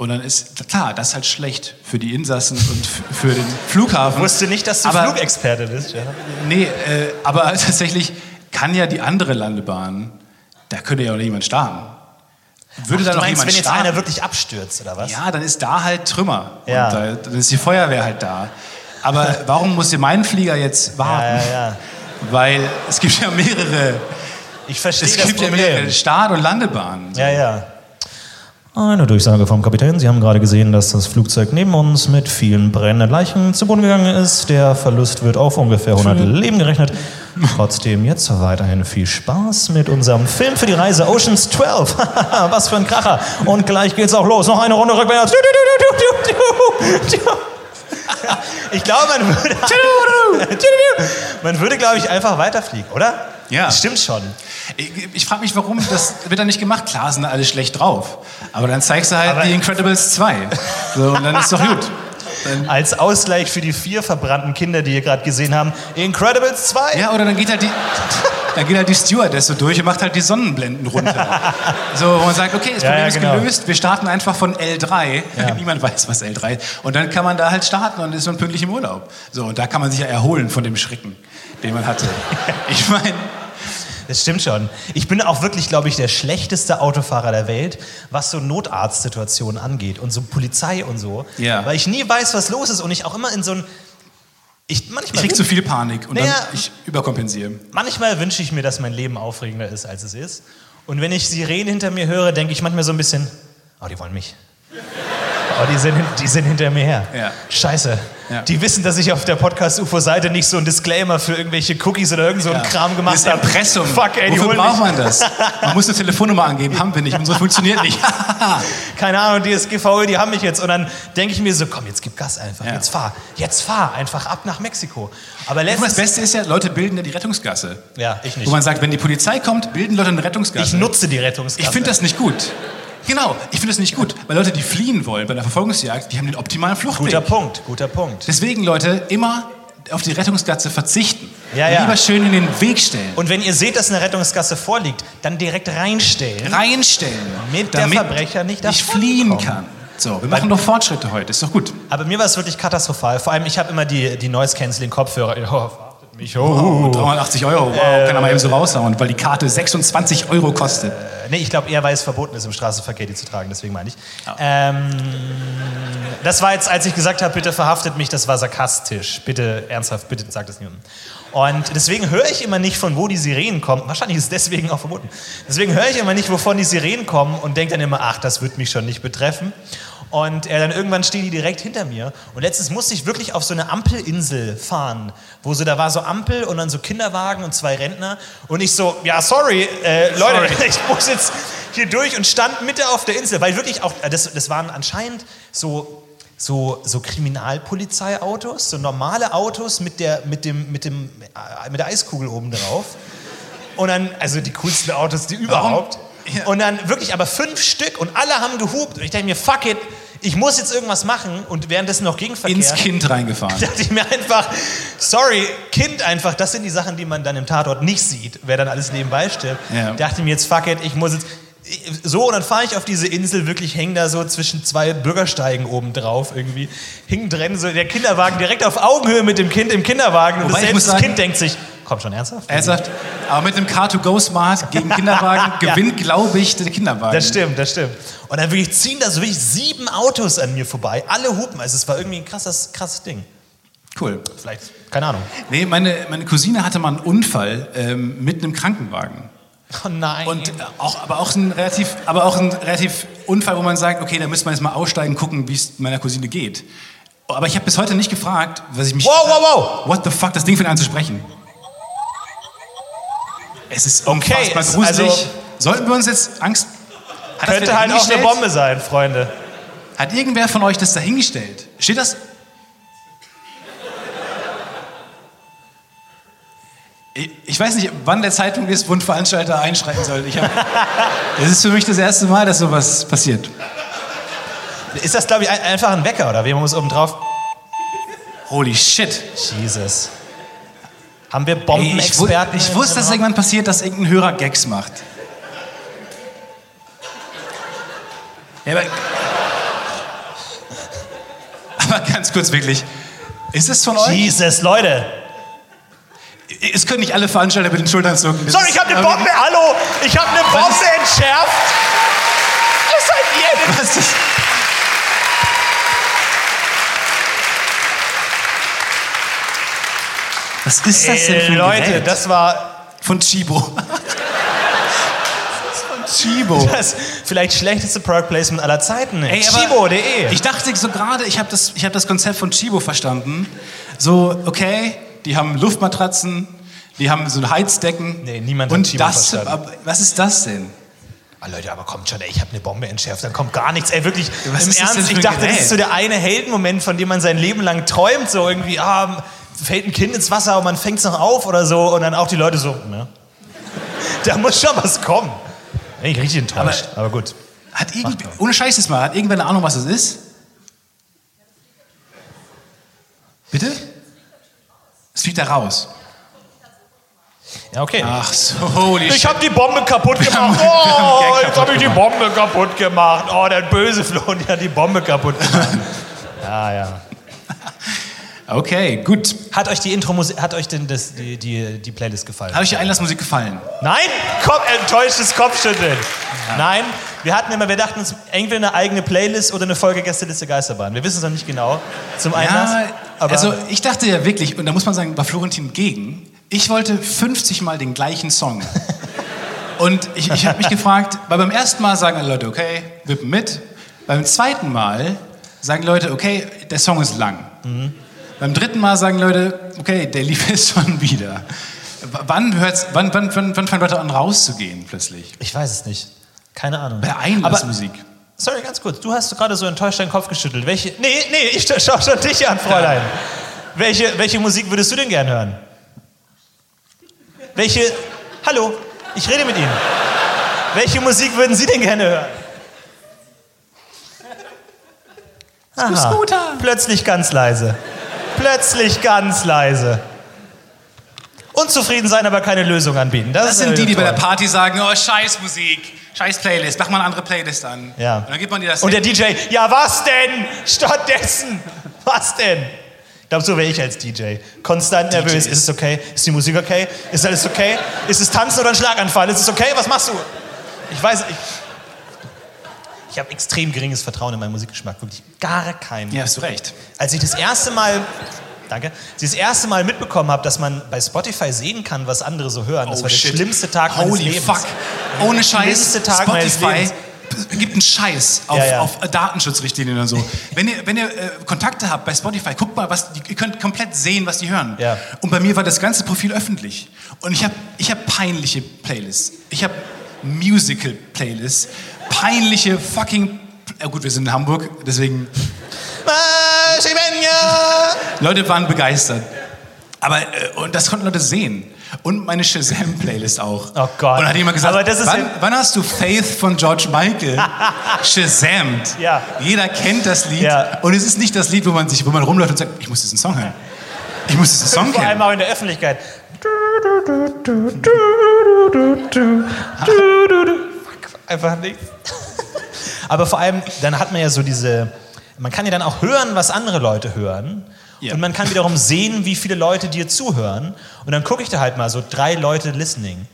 und dann ist klar, das ist halt schlecht für die Insassen und für den Flughafen. Ich wusste nicht, dass du Aber- Flugexperte bist. Ja. Nee, äh, aber tatsächlich kann ja die andere Landebahn, da könnte ja auch jemand starten. Würde da Du noch meinst, jemand wenn jetzt starten? einer wirklich abstürzt, oder was? Ja, dann ist da halt Trümmer. Ja. Da, dann ist die Feuerwehr halt da. Aber warum muss mein Flieger jetzt warten? ja, ja. Weil es gibt ja mehrere, Ich verstehe es das gibt ja Problem. mehrere Start- und Landebahnen. Ja, ja. Eine Durchsage vom Kapitän. Sie haben gerade gesehen, dass das Flugzeug neben uns mit vielen brennenden Leichen zu Boden gegangen ist. Der Verlust wird auf ungefähr 100 Leben gerechnet. Trotzdem jetzt weiterhin viel Spaß mit unserem Film für die Reise Oceans 12. Was für ein Kracher. Und gleich geht's auch los. Noch eine Runde rückwärts. Ich glaube, man würde, man würde, glaube ich, einfach weiterfliegen, oder? Ja. Das stimmt schon. Ich, ich frage mich, warum das wird dann nicht gemacht. Klar sind alle schlecht drauf. Aber dann zeigst du halt Aber- die Incredibles 2. So, und dann ist doch gut. Als Ausgleich für die vier verbrannten Kinder, die ihr gerade gesehen haben, Incredibles 2. Ja, oder dann geht halt die, dann geht halt die Stewardess so durch und macht halt die Sonnenblenden runter. so, wo man sagt, okay, das Ja, Problem ja, ist genau. gelöst, wir starten einfach von L3. Niemand weiß, was L3 ist. Und dann kann man da halt starten und ist so pünktlich im Urlaub. So, und da kann man sich ja erholen von dem Schrecken, den man hatte. Ich meine, Das stimmt schon. Ich bin auch wirklich, glaube ich, der schlechteste Autofahrer der Welt, was so Notarztsituationen angeht und so Polizei und so. Ja. Weil ich nie weiß, was los ist und ich auch immer in so ein. Ich, manchmal ich krieg zu viel Panik und Naja. dann ich überkompensiere. Manchmal wünsche ich mir, dass mein Leben aufregender ist, als es ist. Und wenn ich Sirenen hinter mir höre, denke ich manchmal so ein bisschen, oh, die wollen mich. Oh, die sind, die sind hinter mir her. Ja. Scheiße. Ja. Die wissen, dass ich auf der Podcast-UFO-Seite nicht so ein Disclaimer für irgendwelche Cookies oder irgend so einen Kram gemacht das habe. Impressum. Fuck, ey, die Wofür braucht man das? Man muss eine Telefonnummer angeben, haben wir nicht. Unsere funktioniert nicht. Keine Ahnung, DSGVO, die haben mich jetzt. Und dann denke ich mir so, komm, jetzt gib Gas einfach. Ja. Jetzt fahr. Jetzt fahr einfach ab nach Mexiko. Aber Und das letztens... Beste ist ja, Leute bilden ja die Rettungsgasse. Ja, ich nicht. Wo man sagt, wenn die Polizei kommt, bilden Leute eine Rettungsgasse. Ich nutze die Rettungsgasse. Ich finde das nicht gut. Genau, ich finde das nicht gut. Weil Leute, die fliehen wollen bei der Verfolgungsjagd, die haben den optimalen Fluchtweg. Guter Punkt, guter Punkt. Deswegen, Leute, immer auf die Rettungsgasse verzichten. Ja, ja. Lieber schön in den Weg stellen. Und wenn ihr seht, dass eine Rettungsgasse vorliegt, dann direkt reinstellen. Reinstellen. Mit der damit Verbrecher nicht nicht fliehen kommen. kann. So, wir machen doch Fortschritte heute, ist doch gut. Aber mir war es wirklich katastrophal. Vor allem, ich habe immer die, die Noise-Canceling-Kopfhörer. Mich. Oh, Oh. 380 Euro, wow, kann er mal eben so raushauen, weil die Karte 26 Euro kostet. Nee, ich glaube eher, weil es verboten ist, im Straßenverkehr die zu tragen. Deswegen meine ich. Ähm, das war jetzt, als ich gesagt habe, bitte verhaftet mich, das war sarkastisch. Bitte, ernsthaft, bitte sagt es niemandem. Und deswegen höre ich immer nicht, von wo die Sirenen kommen. Wahrscheinlich ist es deswegen auch verboten. Deswegen höre ich immer nicht, wovon die Sirenen kommen und denke dann immer, ach, das wird mich schon nicht betreffen. Und äh, dann irgendwann stehen die direkt hinter mir. Und letztens musste ich wirklich auf so eine Ampelinsel fahren, wo so, da war so Ampel und dann so Kinderwagen und zwei Rentner. Und ich so, ja, sorry, äh, Leute, ich muss jetzt hier durch und stand Mitte auf der Insel, weil wirklich auch, das, das waren anscheinend so, so, so Kriminalpolizeiautos, so normale Autos mit der, mit dem, mit dem, äh, mit der Eiskugel oben drauf. Und dann, also die coolsten Autos, die überhaupt. Ja. Und dann wirklich aber fünf Stück und alle haben gehupt. Und ich denke mir, fuck it, ich muss jetzt irgendwas machen. Und währenddessen noch Gegenverkehr. Ins Kind reingefahren. dachte ich mir einfach, sorry, Kind einfach, das sind die Sachen, die man dann im Tatort nicht sieht, wer dann alles nebenbei stirbt. Ja. Dachte ich mir jetzt, fuck it, ich muss jetzt. So, und dann fahre ich auf diese Insel, wirklich hängen da so zwischen zwei Bürgersteigen oben drauf irgendwie. Hing drin, so der Kinderwagen direkt auf Augenhöhe mit dem Kind im Kinderwagen. Und Wobei das, sagen- Kind denkt sich, komm schon, ernsthaft? Er sagt, aber mit dem Car2Go Smart gegen Kinderwagen gewinnt, glaube ich, der Kinderwagen. Das stimmt, das stimmt. Und dann wirklich ziehen da so wirklich sieben Autos an mir vorbei. Alle hupen. Also es war irgendwie ein krasses, krasses Ding. Cool. Vielleicht, keine Ahnung. Nee, meine, meine Cousine hatte mal einen Unfall ähm, mit einem Krankenwagen. Oh nein. Und auch, aber, auch ein relativ, aber auch ein relativ Unfall, wo man sagt, okay, da müsste man jetzt mal aussteigen, gucken, wie es meiner Cousine geht. Aber ich habe bis heute nicht gefragt, was ich mich... Wow, wow, wow. What the fuck, das Ding fängt an zu sprechen. Es ist Okay, unfassbar es- gruselig. also- Sollten wir uns jetzt Angst... Könnte halt auch eine? Bombe sein, Freunde. Hat irgendwer von euch das dahingestellt? Steht das? Ich, weiß nicht, wann der Zeitpunkt ist, wo ein Veranstalter einschreiten soll. Es ist für mich das erste Mal, dass sowas passiert. Ist das, glaube ich, ein, einfach ein Wecker oder wie? Man muss oben drauf. Holy shit. Jesus. Haben wir Ey, ich, Bombenexperten? ich wusste, dass irgendwann passiert, dass irgendein Hörer Gags macht. Ja, aber, aber ganz kurz wirklich. Ist es von euch? Jesus, Leute. Es können nicht alle Veranstalter mit den Schultern zucken. Das Sorry, ist- ich habe eine Bombe. Hallo, ich habe eine Bombe ist- entschärft. Was seid ihr denn? Was ist das? Was ist das denn für ein Ey, Leute, Gerät? das war Von Chibo. Von Chibo. das vielleicht schlechteste Product Placement aller Zeiten. Aber Chibo.de. Ich dachte so gerade, ich habe das, ich hab das Konzept von Chibo verstanden. So, okay, die haben Luftmatratzen, die haben so Heizdecken. Nee, niemand hat Und Chibo das, aber, was ist das denn? Ah, Leute, aber kommt schon, ey, ich habe eine Bombe entschärft, dann kommt gar nichts. Ey, wirklich, Was im das Ernst, ich dachte, das Gerät? ist so der eine Heldenmoment, von dem man sein Leben lang träumt, so irgendwie, ah, fällt ein Kind ins Wasser und man fängt es noch auf oder so und dann auch die Leute so, ne? Da muss schon was kommen. Bin ich richtig enttäuscht, aber, gut. Hat irgend, ohne Scheiß jetzt mal, hat irgendwer eine Ahnung, was das ist? Bitte? Es fliegt da raus. Ja, okay. Ach so, holy Ich habe die Bombe kaputt gemacht. Oh, jetzt habe ich die Bombe kaputt gemacht. Oh, der böse Flo, der hat die Bombe kaputt gemacht. ja, ja. Okay, gut. Hat euch die Intro-Musik, hat euch denn das, die, die, die Playlist gefallen? Hat euch die Einlassmusik gefallen? Nein? Kopf, enttäuschtes Kopfschütteln. Nein, wir hatten immer, wir dachten uns entweder eine eigene Playlist oder eine Folge Gästeliste Geisterbahn. Wir wissen es noch nicht genau zum Einlass. Ja, aber also ich dachte ja wirklich, und da muss man sagen, war Florentin gegen. Ich wollte 50 Mal den gleichen Song. Und ich, ich habe mich gefragt, weil beim ersten Mal sagen alle Leute, okay, wippen mit. Beim zweiten Mal sagen Leute, okay, der Song ist lang. Beim dritten Mal sagen Leute, okay, der lief jetzt schon wieder. Wann, hört's, wann, wann, wann, wann fangen Leute an rauszugehen plötzlich? ich weiß es nicht. Keine Ahnung. Bei Einlassmusik. Sorry, ganz kurz. Du hast gerade so enttäuscht deinen Kopf geschüttelt. Welche. Nee, nee, ich schau schon dich an, Fräulein. Welche, welche Musik würdest du denn gern hören? Welche. Hallo, ich rede mit Ihnen. Welche Musik würden Sie denn gerne hören? Aha, plötzlich ganz leise. Plötzlich ganz leise. Unzufrieden sein, aber keine Lösung anbieten. Das, Das sind die, die bei der Party sagen, oh, scheiß Musik, scheiß Playlist, mach mal eine andere Playlist an. Ja. Und dann gibt man dir das Und der DJ, ja was denn? Stattdessen, was denn? Ich glaube, so wäre ich als DJ. Konstant nervös. Ist es okay? Ist die Musik okay? Ist alles okay? Ist es Tanzen oder ein Schlaganfall? Ist es okay? Was machst du? Ich weiß, ich, ich habe extrem geringes Vertrauen in meinen Musikgeschmack. Wirklich gar keinen. Ja, hast du recht. Als ich das erste Mal, danke, ich das erste Mal mitbekommen habe, dass man bei Spotify sehen kann, was andere so hören, das war der schlimmste Tag meines Holy Lebens. fuck. Ohne Scheiß. schlimmste Tag meines Spotify gibt einen Scheiß auf, Ja, ja. auf Datenschutzrichtlinien und so. wenn ihr, wenn ihr äh, Kontakte habt bei Spotify, guckt mal, was die, ihr könnt komplett sehen, was die hören. Ja. Und bei mir war das ganze Profil öffentlich. Und ich habe ich hab peinliche Playlists. Ich habe Musical-Playlists. Peinliche fucking... Ja gut, wir sind in Hamburg, deswegen... Leute waren begeistert. Aber, äh, und das konnten Leute sehen. Und meine Shazam-Playlist auch. Oh Gott. Und dann hat jemand gesagt, Aber das ist wann, wann hast du Faith von George Michael Shazamt? Ja. Jeder kennt das Lied. Ja. Und es ist nicht das Lied, wo man, sich, wo man rumläuft und sagt, ich muss diesen Song hören. Ich muss diesen Song Vor allem auch in der Öffentlichkeit. Einfach nichts. Aber vor allem, dann hat man ja so diese, man kann ja dann auch hören, was andere Leute hören. Ja. Und man kann wiederum sehen, wie viele Leute dir zuhören. Und dann gucke ich da halt mal so drei Leute listening.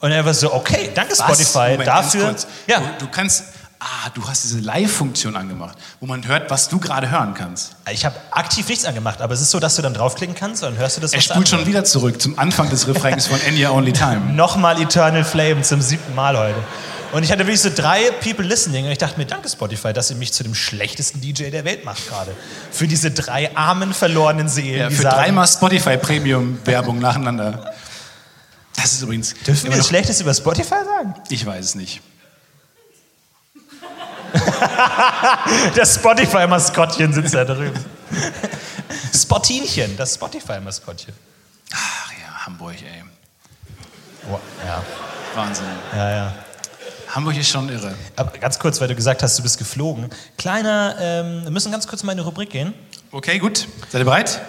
Und einfach so, okay, danke Was? Spotify Moment, dafür. Ja, Du, du kannst Ah, du hast diese Live-Funktion angemacht, wo man hört, was du gerade hören kannst. Ich habe aktiv nichts angemacht, aber es ist so, dass du dann draufklicken kannst und dann hörst du das Er spult schon wieder zurück zum Anfang des Refrains von Enya Only Time. Nochmal Eternal Flame zum siebten Mal heute. Und ich hatte wirklich so drei People listening und ich dachte mir, danke Spotify, dass ihr mich zu dem schlechtesten DJ der Welt macht gerade. Für diese drei armen, verlorenen Seelen, Ja, für sagen, dreimal Spotify Premium Werbung nacheinander. Das ist übrigens. dürfen wir das noch, Schlechteste über Spotify sagen? ich weiß es nicht. Das Spotify-Maskottchen sitzt da drüben. Spottinchen, das Spotify-Maskottchen. Ach ja, Hamburg, ey. Oh, ja, Wahnsinn. ja, ja. Hamburg ist schon irre. Aber ganz kurz, weil du gesagt hast, du bist geflogen. Kleiner, ähm, wir müssen ganz kurz mal in eine Rubrik gehen. Okay, gut. Seid ihr bereit?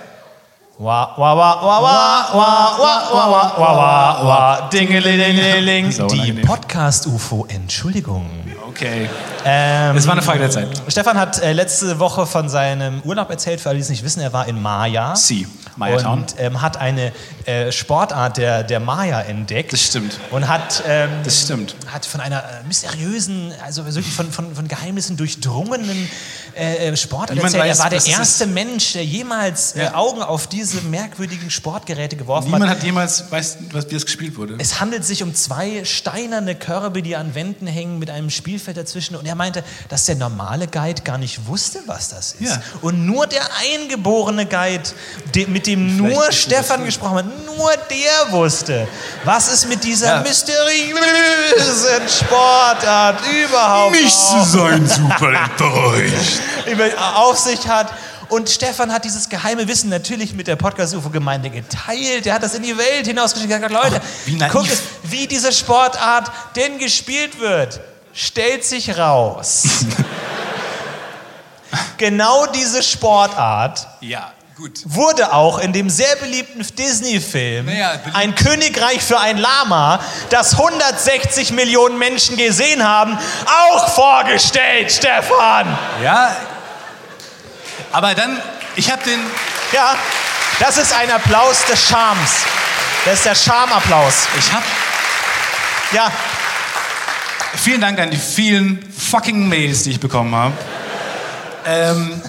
Wa, wa, wa, wa, wa, wa, wa, wa, wa, wa, wa, wa, dingelingeling. Die unangenehm. Podcast-UFO, Entschuldigung. Okay. Ähm, Es war eine Frage der Zeit. Stefan hat äh, letzte Woche von seinem Urlaub erzählt, für alle, die es nicht wissen, er war in Maya. Sie, Maya Town. Und ähm, hat eine äh, Sportart der, der Maya entdeckt. Das stimmt. Und hat, ähm, Das stimmt. hat von einer äh, mysteriösen, also wirklich von, von, von Geheimnissen durchdrungenen äh, äh, Sportart Niemand erzählt. weiß, er war der erste Mensch, der jemals äh, Ja. Augen auf diese merkwürdigen Sportgeräte geworfen Niemand hat. hat jemals weiß, was, wie das gespielt wurde. Es handelt sich um zwei steinerne Körbe, die an Wänden hängen mit einem Spielfeld dazwischen. Und er meinte, dass der normale Guide gar nicht wusste, was das ist. Ja. Und nur der eingeborene Guide, de, mit dem Vielleicht nur Stefan gesprochen hat, nur der wusste, was es mit dieser Ja. mysteriösen Sportart überhaupt auf, sein, super enttäuscht. auf sich hat. Und Stefan hat dieses geheime Wissen natürlich mit der Podcast-UFO-Gemeinde geteilt. Er hat das in die Welt hinausgeschickt. Er hat gesagt, Leute, wie naiv. guckt es, wie diese Sportart denn gespielt wird. Stellt sich raus. genau diese Sportart Ja, gut. wurde auch in dem sehr beliebten Disney-Film Naja, beliebt. Ein Königreich für ein Lama, das 160 Millionen Menschen gesehen haben, auch vorgestellt, Stefan. Ja, aber dann, ich habe den, Ja, das ist ein Applaus des Charmes. Das ist der Charmapplaus. ich habe, Ja, vielen Dank an die vielen fucking Mails, die ich bekommen habe. Ähm,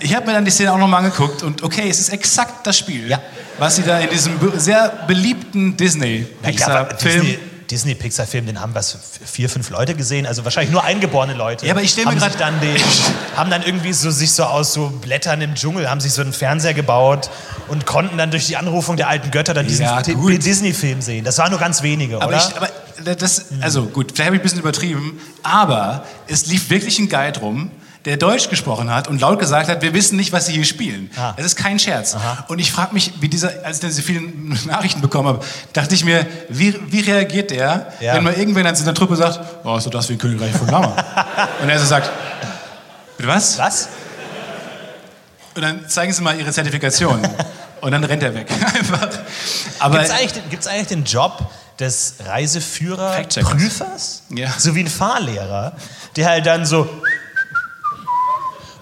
ich habe mir dann die Szene auch nochmal angeguckt und okay, es ist exakt das Spiel, Ja. was sie da in diesem sehr beliebten ja, Disney-Pixar-Film... Disney- Disney-Pixar-Film, den haben was vier, fünf Leute gesehen, also wahrscheinlich nur eingeborene Leute. Ja, aber ich stell mir sich dann den, haben dann irgendwie so sich so aus so Blättern im Dschungel haben sich so einen Fernseher gebaut und konnten dann durch die Anrufung der alten Götter dann diesen Ja. Disney-Film sehen. Das waren nur ganz wenige, Aber, oder? ich, aber das, also gut, vielleicht habe ich ein bisschen übertrieben, aber es lief wirklich ein Guide rum, der Deutsch gesprochen hat und laut gesagt hat, wir wissen nicht, was sie hier spielen. Ah. Es ist kein Scherz. Und ich frage mich, wie dieser, als ich dann diese vielen Nachrichten bekommen habe, dachte ich mir, wie, wie reagiert der, Ja. wenn mal irgendwer zu einer Truppe sagt, oh, ist doch das wie ein Königreich von Lama. und er so sagt, bitte was? Was? Und dann zeigen sie mal ihre Zertifikation. und dann rennt er weg. Einfach. Aber Gibt es eigentlich, gibt's eigentlich den Job des. Reiseführer-Prüfers? Ja. So wie ein Fahrlehrer, der halt dann so.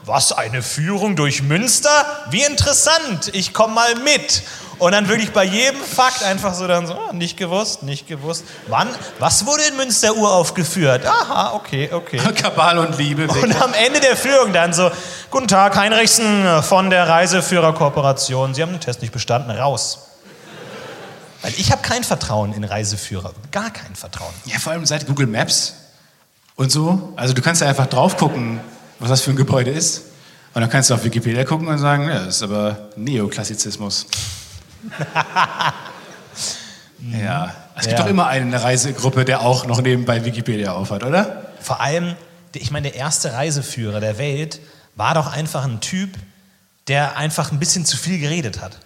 Was, eine Führung durch Münster? Wie interessant, ich komme mal mit. Und dann wirklich bei jedem Fakt einfach so dann so, ah, nicht gewusst, nicht gewusst. Wann, was wurde in Münster uraufgeführt? Aha, okay, okay. Kabal und Liebe weg. Und am Ende der Führung dann so, guten Tag, Heinrichsen von der Reiseführerkooperation. Sie haben den Test nicht bestanden, raus. Weil ich habe kein Vertrauen in Reiseführer, gar kein Vertrauen. Ja, vor allem seit Google Maps und so. Also du kannst ja einfach drauf gucken, was das für ein Gebäude ist. Und dann kannst du auf Wikipedia gucken und sagen, ja, das ist aber Neoklassizismus. ja, es gibt Ja. doch immer der Reisegruppe, der auch noch nebenbei Wikipedia aufhat, oder? Vor allem, ich meine, der erste Reiseführer der Welt war doch einfach ein Typ, der einfach ein bisschen zu viel geredet hat.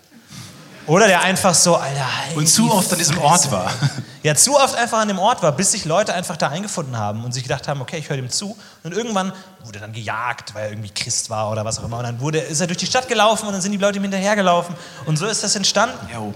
Oder der einfach so, Alter, halt Und zu oft an diesem. Ort war. Ja, zu oft einfach an dem Ort war, bis sich Leute einfach da eingefunden haben und sich gedacht haben, okay, ich höre dem zu. Und irgendwann wurde dann gejagt, weil er irgendwie Christ war oder was auch immer. Und dann wurde, ist er durch die Stadt gelaufen und dann sind die Leute ihm hinterhergelaufen. Und so ist das entstanden. Jo.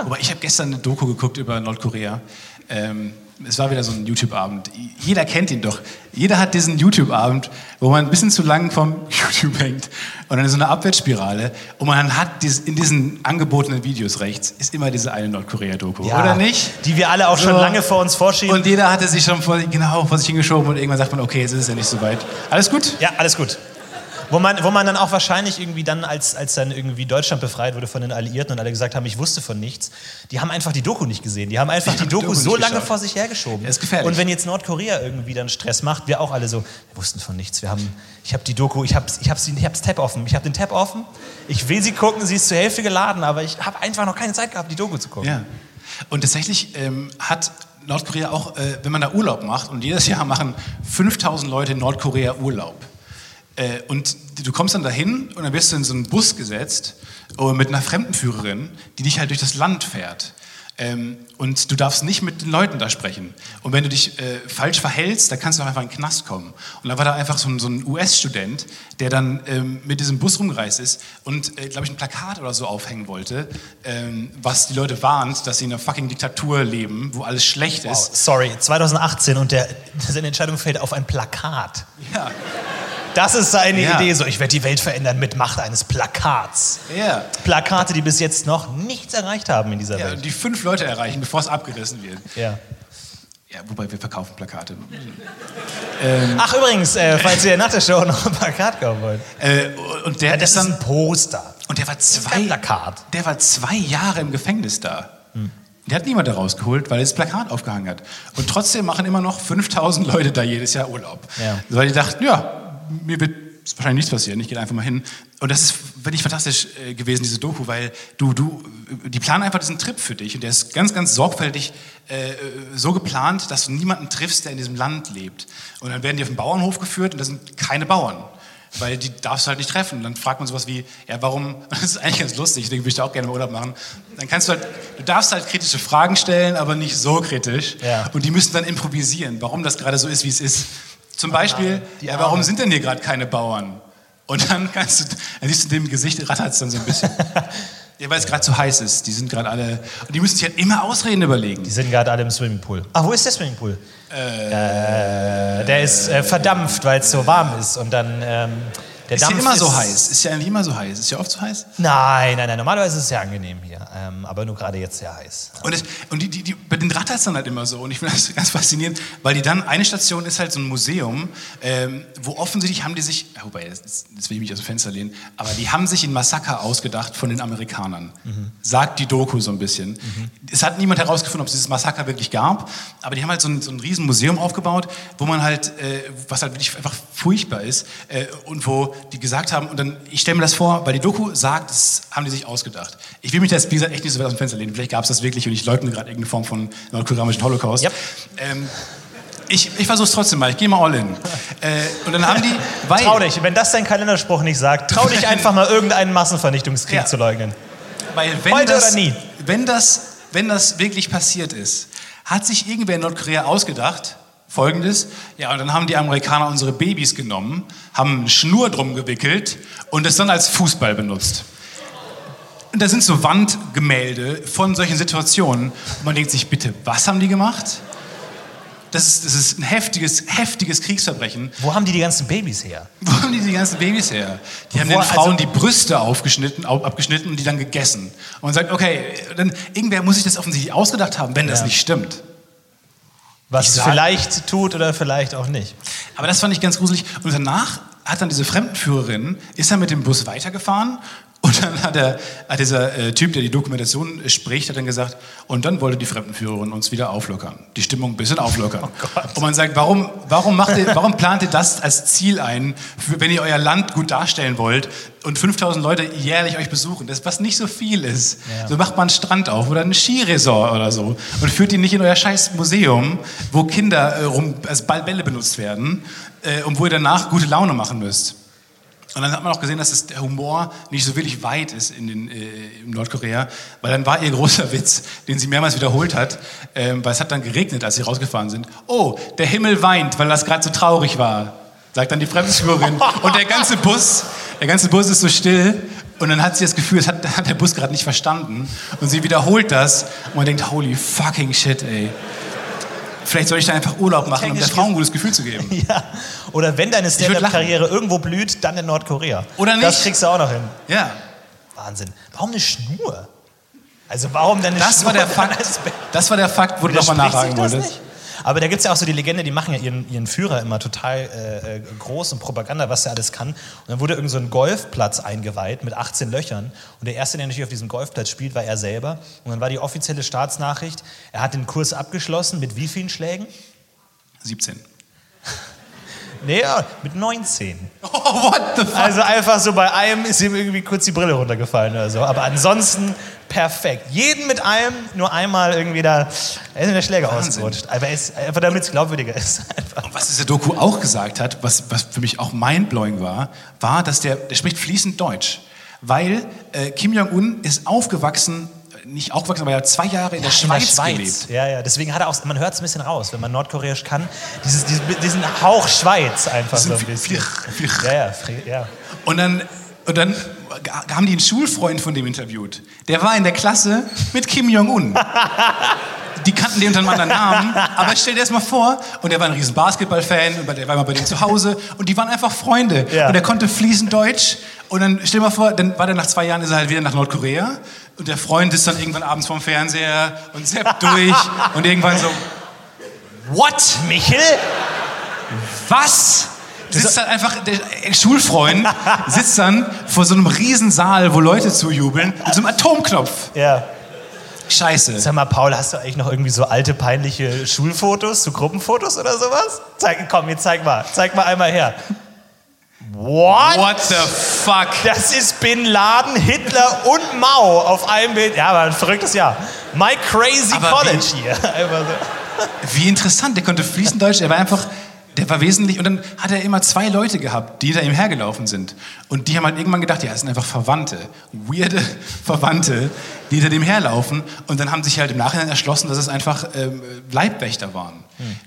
Aber ich habe gestern eine Doku geguckt über Nordkorea. Ähm, es war wieder so ein YouTube-Abend. Jeder kennt ihn doch. Jeder hat diesen YouTube-Abend, wo man ein bisschen zu lang vom YouTube hängt und dann ist so eine Abwärtsspirale und man hat in diesen angebotenen Videos rechts ist immer diese eine Nordkorea-Doku, Ja, oder nicht? Die wir alle auch schon So. lange vor uns vorschieben. Und jeder hatte sich schon vor, genau vor sich hingeschoben und irgendwann sagt man, okay, jetzt ist es ja nicht so weit. Alles gut? Ja, alles gut. Wo man, wo man dann auch wahrscheinlich irgendwie dann, als, als dann irgendwie Deutschland befreit wurde von den Alliierten und alle gesagt haben, ich wusste von nichts, die haben einfach die Doku nicht gesehen. Die haben einfach die die Doku Doku so lange geschaut. vor sich hergeschoben. Ja, ist gefährlich. Und wenn jetzt Nordkorea irgendwie dann Stress macht, wir auch alle so, wir wussten von nichts. Wir haben, ich habe die Doku, ich habe ich hab sie- ich hab's Tab offen. Ich habe den Tab offen. Ich will sie gucken, sie ist zur Hälfte geladen, aber ich habe einfach noch keine Zeit gehabt, die Doku zu gucken. Ja. Und tatsächlich ähm, hat Nordkorea auch, äh, wenn man da Urlaub macht, und jedes Jahr machen 5000 Leute in Nordkorea Urlaub. Äh, und du kommst dann dahin und dann wirst du in so einen Bus gesetzt äh, mit einer Fremdenführerin, die dich halt durch das Land fährt. Ähm, und du darfst nicht mit den Leuten da sprechen. Und wenn du dich äh, falsch verhältst, dann kannst du auch einfach in den Knast kommen. Und da war da einfach so ein, US-Student, der dann ähm, mit diesem Bus rumgereist ist und, glaube ich, ein Plakat oder so aufhängen wollte, ähm, was die Leute warnt, dass sie in einer fucking Diktatur leben, wo alles schlecht Wow, ist. sorry, 2018 und der, seine Entscheidung fällt auf ein Plakat. Ja. Das ist seine Ja. Idee, so ich werde die Welt verändern mit Macht eines Plakats. Ja. Plakate, die bis jetzt noch nichts erreicht haben in dieser ja, Welt. die fünf Leute erreichen, bevor es abgerissen wird. Ja. Ja, wobei wir verkaufen Plakate. Ach übrigens, äh, falls ihr nach der Show noch ein Plakat kaufen wollt. Äh, und der Ja, das ist dann ein Poster. Und der war zwei, Plakat. der war zwei Jahre im Gefängnis da. Der hat niemand da rausgeholt, weil er das Plakat aufgehangen hat. Und trotzdem machen immer noch 5000 Leute da jedes Jahr Urlaub. Ja. Weil die dachten, ja, mir wird wahrscheinlich nichts passieren, ich gehe einfach mal hin. Und das ist wirklich fantastisch äh, gewesen, diese Doku, weil du, du, die planen einfach diesen Trip für dich und der ist ganz, ganz sorgfältig äh, so geplant, dass du niemanden triffst, der in diesem Land lebt. Und dann werden die auf den Bauernhof geführt und da sind keine Bauern weil die darfst du halt nicht treffen. Und dann fragt man sowas wie, ja, warum, das ist eigentlich ganz lustig, deswegen würde ich da auch gerne mal Urlaub machen. Dann kannst du halt, du darfst halt kritische Fragen stellen, aber nicht so kritisch. Ja. Und die müssen dann improvisieren, warum das gerade so ist, wie es ist. Zum Beispiel, die ja, warum sind denn hier gerade keine Bauern? Und dann kannst du, dann siehst du in dem Gesicht, rattert es dann so ein bisschen. ja, weil es gerade zu heiß ist. Die sind gerade alle, und die müssen sich halt immer Ausreden überlegen. Die sind gerade alle im Swimmingpool. Ach, wo ist der Swimmingpool? Äh, der ist äh, verdampft, weil es so warm ist. Und dann ähm, der Ist ja Dampf immer so ist- heiß. Ist ja eigentlich immer so heiß. Ist ja oft so heiß. Nein, nein, nein. Normalerweise ist es sehr angenehm hier. Ähm, aber nur gerade jetzt sehr heiß. Und, es, und die, die, die, bei den rattert es dann halt immer so. Und ich finde das ganz faszinierend, weil die dann, eine Station ist halt so ein Museum, ähm, wo offensichtlich haben die sich, ja, wobei, jetzt, will ich mich aus dem Fenster lehnen, aber die haben sich ein Massaker ausgedacht von den Amerikanern. Sagt die Doku so ein bisschen. Es hat niemand herausgefunden, ob es dieses Massaker wirklich gab, aber die haben halt so ein, so ein riesen Museum aufgebaut, wo man halt, äh, was halt wirklich einfach furchtbar ist äh, und wo die gesagt haben, und dann, ich stelle mir das vor, weil die Doku sagt, das haben die sich ausgedacht. Ich will mich jetzt, wie gesagt, echt nicht so weit aus dem Fenster lehnen. Vielleicht gab es das wirklich und ich leugne gerade irgendeine Form von nordkoreanischen Holocaust. Yep. Ähm, ich ich versuche es trotzdem mal, ich gehe mal all in. Äh, und dann haben die, weil, Trau dich, wenn das dein Kalenderspruch nicht sagt, trau dich einfach mal irgendeinen Massenvernichtungskrieg Ja. zu leugnen. weil wenn, Heute das, oder nie. wenn das, wenn das wirklich passiert ist, hat sich irgendwer in Nordkorea ausgedacht, Folgendes, ja, und dann haben die Amerikaner unsere Babys genommen, haben eine Schnur drum gewickelt und es dann als Fußball benutzt. Und da sind so Wandgemälde von solchen Situationen. Und man denkt sich, bitte, was haben die gemacht? Das ist, das ist ein heftiges, heftiges Kriegsverbrechen. Wo haben die die ganzen Babys her? Wo haben die die ganzen Babys her? Die haben Wo- den Frauen also- die Brüste aufgeschnitten, au- abgeschnitten und die dann gegessen. Und man sagt, okay, dann, irgendwer muss sich das offensichtlich ausgedacht haben, wenn das Ja. nicht stimmt. Was es vielleicht tut oder vielleicht auch nicht. Aber das fand ich ganz gruselig. Und danach hat dann diese Fremdenführerin, ist dann mit dem Bus weitergefahren und dann hat, der, hat dieser äh, Typ, der die Dokumentation äh, spricht, hat dann gesagt, und dann wollte die Fremdenführerin uns wieder auflockern. Die Stimmung ein bisschen auflockern. und man sagt, warum, warum, macht ihr, warum plant ihr das als Ziel ein, für, wenn ihr euer Land gut darstellen wollt und 5000 Leute jährlich euch besuchen, das was nicht so viel ist. So macht man einen Strand auf oder ein Skiresort oder so und führt die nicht in euer scheiß Museum, wo Kinder äh, rum, als Ball- Bälle benutzt werden äh, und wo ihr danach gute Laune machen müsst. Und dann hat man auch gesehen, dass es, der Humor nicht so wirklich weit ist in, den, äh, in Nordkorea, weil dann war ihr großer Witz, den sie mehrmals wiederholt hat, ähm, weil es hat dann geregnet, als sie rausgefahren sind. Oh, der Himmel weint, weil das gerade so traurig war, sagt dann die Fremdenführerin. Und der ganze Bus, der ganze Bus ist so still. Und dann hat sie das Gefühl, das hat, hat der Bus gerade nicht verstanden. Und sie wiederholt das und man denkt, holy fucking shit, ey. Vielleicht soll ich da einfach Urlaub machen, um der Frau ein gutes Gefühl zu geben. Ja. Oder wenn deine Stand-Up-Karriere irgendwo blüht, dann in Nordkorea. Oder Das nicht? kriegst du auch noch hin. Ja. Wahnsinn. Warum eine Schnur? Also warum denn eine Das Schnur? war der Fakt, das war der Fakt wo du nochmal nachhaken das wolltest. nicht? Aber da gibt es ja auch so die Legende, die machen ja ihren, ihren Führer immer total äh, äh, groß und Propaganda, was der alles kann. Und dann wurde irgend so ein Golfplatz eingeweiht mit 18 Löchern. Und der Erste, der natürlich auf diesem Golfplatz spielt, war er selber. Und dann war die offizielle Staatsnachricht, er hat den Kurs abgeschlossen mit wie vielen Schlägen? 17. Nee, mit 19. Oh, what the fuck? Also einfach so bei einem ist ihm irgendwie kurz die Brille runtergefallen oder so. Aber ansonsten perfekt. Jeden mit einem, nur einmal irgendwie da, er ist in der Schläger Wahnsinn. ausgerutscht. Aber er ist, einfach damit es glaubwürdiger ist. Einfach. Und was diese Doku auch gesagt hat, was, was für mich auch mindblowing war, war, dass der, der spricht fließend Deutsch. Weil äh, Kim Jong-un ist aufgewachsen, äh, nicht aufgewachsen, aber er hat zwei Jahre in der Schweiz, gelebt. Ja, ja. Deswegen hat er auch, man hört es ein bisschen raus, wenn man Nordkoreanisch kann. Dieses, diesen, diesen Hauch Schweiz einfach so ein bisschen. Flich- Flich- Ja, ja, ja. Und dann, und dann haben die einen Schulfreund von dem interviewt. Der war in der Klasse mit Kim Jong-un. Die kannten den unter einem anderen Namen, aber stell dir das mal vor, und der war ein riesen Basketball-Fan, und der war immer bei denen zu Hause, und die waren einfach Freunde. Ja. Und er konnte fließend Deutsch, und dann stell dir mal vor, dann war der nach zwei Jahren, ist er halt wieder nach Nordkorea, und der Freund ist dann irgendwann abends vorm Fernseher und zappt durch, und irgendwann so, what? Michel? Was? Sitzt dann einfach, der Schulfreund sitzt dann vor so einem Riesensaal, wo Leute zujubeln, mit so einem Atomknopf. Ja. Scheiße. Sag mal, Paul, hast du eigentlich noch irgendwie so alte, peinliche Schulfotos, so Gruppenfotos oder sowas? Zeig, komm, jetzt zeig mal. Zeig mal einmal her. What? What the fuck? Das ist Bin Laden, Hitler und Mao auf einem Bild. Ja, aber ein verrücktes Jahr. My Crazy Aber College hier. Einfach so. Wie interessant, der konnte fließend Deutsch, er war einfach, der war wesentlich, und dann hat er immer zwei Leute gehabt, die hinter ihm hergelaufen sind. Und die haben halt irgendwann gedacht, ja, das sind einfach Verwandte, weirde Verwandte, die hinter dem herlaufen. Und dann haben sich halt im Nachhinein erschlossen, dass es einfach ähm, Leibwächter waren,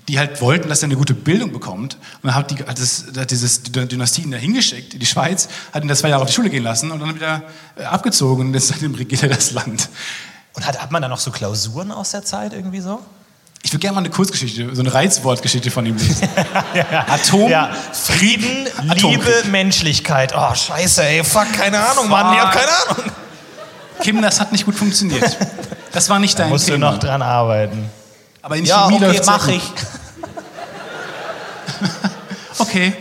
die halt wollten, dass er eine gute Bildung bekommt. Und dann hat, die, hat, das, hat dieses Dynastie ihn da hingeschickt, in die Schweiz, hat ihn da zwei Jahre auf die Schule gehen lassen und dann wieder äh, abgezogen. Und jetzt seitdem regiert er das Land. Und hat, hat man da noch so Klausuren aus der Zeit irgendwie so? Ich würde gerne mal eine Kurzgeschichte, so eine Reizwortgeschichte von ihm lesen. Atom, Ja, Frieden, Atomkrieg. Liebe, Menschlichkeit. Oh, scheiße, ey, fuck, keine Ahnung, Mann, ich hab keine Ahnung. Kim, das hat nicht gut funktioniert. Das war nicht dein Musst du Thema. noch dran arbeiten. Aber in Ja, Chemie okay, läuft's mach ich. Okay.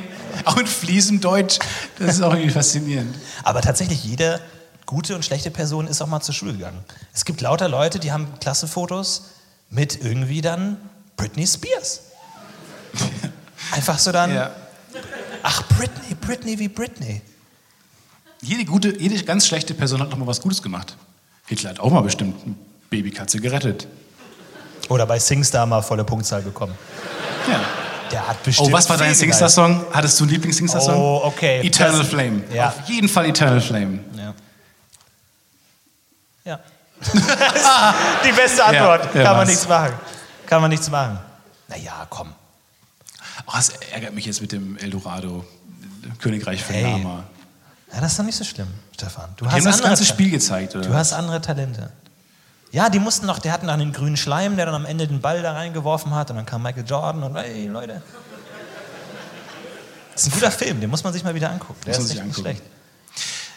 Auch in fließend Deutsch. Das ist auch irgendwie faszinierend. Aber tatsächlich, jede gute und schlechte Person ist auch mal zur Schule gegangen. Es gibt lauter Leute, die haben Klassenfotos mit irgendwie dann Britney Spears. Einfach so dann, Ja. ach, Britney, Britney wie Britney. Jede, gute, jede ganz schlechte Person hat noch mal was Gutes gemacht. Hitler hat auch mal bestimmt eine Babykatze gerettet. Oder bei Singstar mal volle Punktzahl bekommen. Ja. Der hat bestimmt. Oh, was war dein Singstar-Song? Hattest du einen Lieblings-Singstar-Song? Oh, okay. Eternal Das- Flame. ja. Auf jeden Fall Eternal Flame. geleistet. Ja. Ja. Die beste Antwort. Ja, Kann man was? nichts machen. Kann man nichts machen. Naja, komm. Oh, das ärgert mich jetzt mit dem Eldorado. Königreich für Hey. Lama. Ja, das ist doch nicht so schlimm, Stefan. Du Die haben das ganze Spiel gezeigt, oder? Du hast andere Talente. Ja, die mussten noch, der hatten dann den grünen Schleim, der dann am Ende den Ball da reingeworfen hat und dann kam Michael Jordan und hey Leute. Das ist ein guter Film, den muss man sich mal wieder angucken. Der Muss ist nicht angucken. schlecht.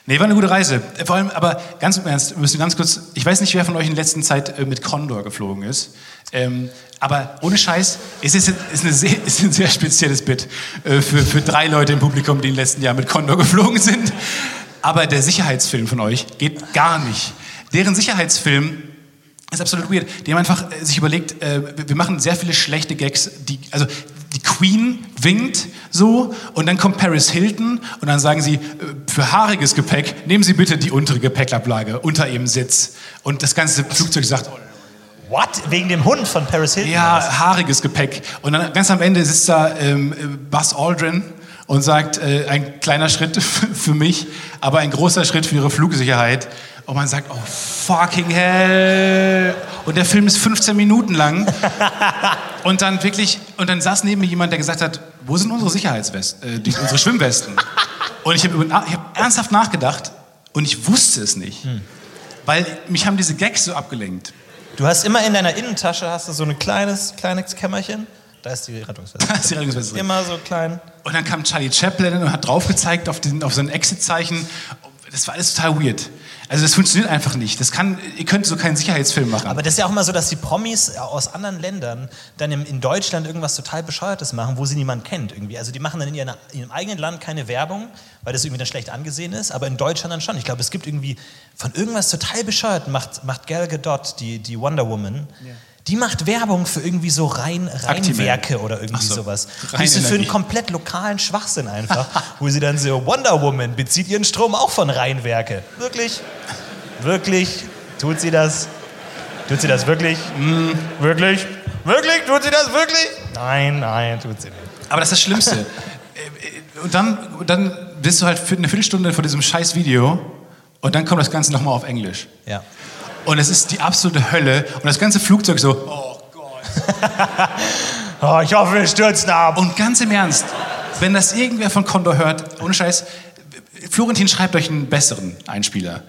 Nee, war eine gute Reise. Vor allem, aber ganz im Ernst, wir müssen ganz kurz, ich weiß nicht, wer von euch in letzter Zeit äh, mit Condor geflogen ist, ähm, aber ohne Scheiß, es ist, ist, sehr, ist ein sehr spezielles Bit äh, für, für drei Leute im Publikum, die im letzten Jahr mit Condor geflogen sind. Aber der Sicherheitsfilm von euch geht gar nicht. Deren Sicherheitsfilm ist absolut weird. Die haben einfach äh, sich überlegt, äh, wir machen sehr viele schlechte Gags. Die, also die Queen winkt so und dann kommt Paris Hilton und dann sagen sie, äh, für haariges Gepäck nehmen Sie bitte die untere Gepäckablage unter Ihrem Sitz. Und das ganze Flugzeug sagt, What? Wegen dem Hund von Paris Hilton? ja, haariges Gepäck. Und dann ganz am Ende sitzt da ähm, äh, Buzz Aldrin und sagt, äh, ein kleiner Schritt für mich, aber ein großer Schritt für Ihre Flugsicherheit. Und man sagt, oh fucking hell. Und der Film ist 15 Minuten lang. und dann wirklich, und dann saß neben mir jemand, der gesagt hat, wo sind unsere Sicherheitswesten, äh, die, unsere Schwimmwesten? Und ich habe hab ernsthaft nachgedacht und ich wusste es nicht. Weil mich haben diese Gags so abgelenkt. Du hast immer in deiner Innentasche hast du so ein kleines, kleines Kämmerchen. Da ist die Rettungsweste. Da ist die Rettungsweste. Immer so klein. Und dann kam Charlie Chaplin und hat drauf gezeigt auf, den, auf so ein Exit-Zeichen. Das war alles total weird. Also das funktioniert einfach nicht. Das kann, ihr könnt so keinen Sicherheitsfilm machen. Aber das ist ja auch immer so, dass die Promis aus anderen Ländern dann im, in Deutschland irgendwas total Bescheuertes machen, wo sie niemand kennt irgendwie. Also die machen dann in, ihren, in ihrem eigenen Land keine Werbung, weil das irgendwie dann schlecht angesehen ist, aber in Deutschland dann schon. Ich glaube, es gibt irgendwie von irgendwas total Bescheuerten macht, macht Gal Gadot, die, die Wonder Woman, die macht Werbung für irgendwie so Rein, Reinwerke oder irgendwie so. sowas. Rein für einen komplett lokalen Schwachsinn einfach, wo sie dann so, Wonder Woman bezieht ihren Strom auch von Rheinwerke. Wirklich? Wirklich? Tut sie das? Tut sie das wirklich? Wirklich? Wirklich? Tut sie das wirklich? Nein, nein, tut sie nicht. Aber das ist das Schlimmste. Äh, und dann, dann bist du halt für eine Viertelstunde vor diesem scheiß Video und dann kommt das Ganze nochmal auf Englisch. Ja. Und es ist die absolute Hölle und das ganze Flugzeug so, oh Gott. Oh, ich hoffe, wir stürzen ab. Und ganz im Ernst, wenn das irgendwer von Condor hört, ohne Scheiß, Florentin schreibt euch einen besseren Einspieler.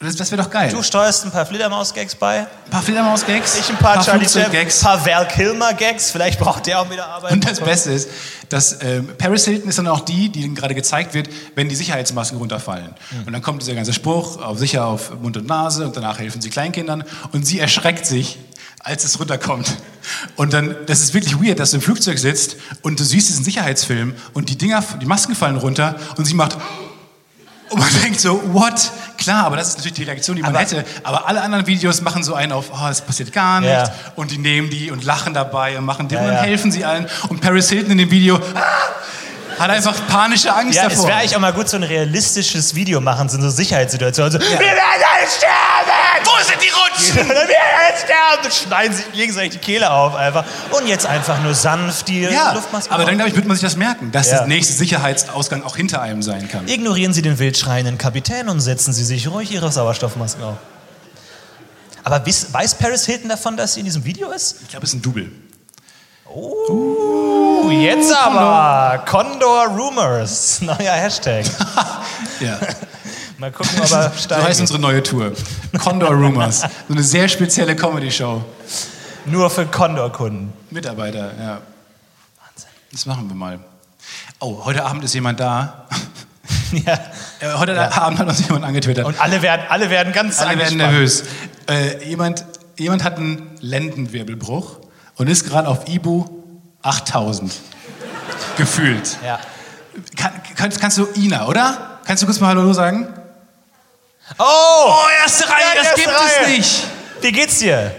Das, das wäre doch geil. Du steuerst ein paar Fledermaus-Gags bei, ein paar Fledermaus-Gags, ich ein paar, Charlie Chaplin, ein paar Val Kilmer-Gags. Vielleicht braucht der auch wieder Arbeit. Und das Beste ist, dass ähm, Paris Hilton ist dann auch die, die gerade gezeigt wird, wenn die Sicherheitsmasken runterfallen. Und dann kommt dieser ganze Spruch, auf sicher auf Mund und Nase und danach helfen sie Kleinkindern und sie erschreckt sich, als es runterkommt. Und dann, das ist wirklich weird, dass du im Flugzeug sitzt und du siehst diesen Sicherheitsfilm und die Dinger, die Masken fallen runter und sie macht und man denkt so, what? Klar, aber das ist natürlich die Reaktion, die man Aber- hätte. Aber alle anderen Videos machen so einen auf, oh, es passiert gar nichts. Ja. Und die nehmen die und lachen dabei und machen Dinge Ja, und ja. dann helfen sie allen. Und Paris Hilton in dem Video ah, hat einfach panische Angst Ja, es davor. wäre eigentlich auch mal gut, so ein realistisches Video machen, so eine Sicherheitssituation. So, Wir werden alle sterben! Wo sind die Rutschen? Wir werden alle sterben! Und schneiden sich gegenseitig die Kehle auf einfach. Und jetzt einfach nur sanft die ja, Luftmaske aber auf. dann, glaube ich, wird man sich das merken, dass Ja. der nächste Sicherheitsausgang auch hinter einem sein kann. Ignorieren Sie den wild schreienden Kapitän und setzen Sie sich ruhig Ihre Sauerstoffmasken auf. Aber weiß Paris Hilton davon, dass sie in diesem Video ist? Ich glaube, es ist ein Double. Uh, jetzt aber Condor Rumors, neuer Hashtag. Ja. Mal gucken, ob er So steigt. heißt unsere neue Tour. Condor Rumors. So eine sehr spezielle Comedy-Show. Nur für Condor-Kunden. Mitarbeiter, ja. Das machen wir mal. Oh, heute Abend ist jemand da. Ja. Äh, heute Abend hat uns jemand angetwittert. Und alle werden, alle werden ganz Alle werden nervös. Äh, jemand, jemand hat einen Lendenwirbelbruch und ist gerade auf Ibu 8000. Gefühlt. Ja. Kann, kannst, kannst du Ina, oder? Kannst du kurz mal Hallo sagen? Oh! Oh, erste Reihe, Ja, das erste gibt Reihe. es nicht. Wie geht's dir?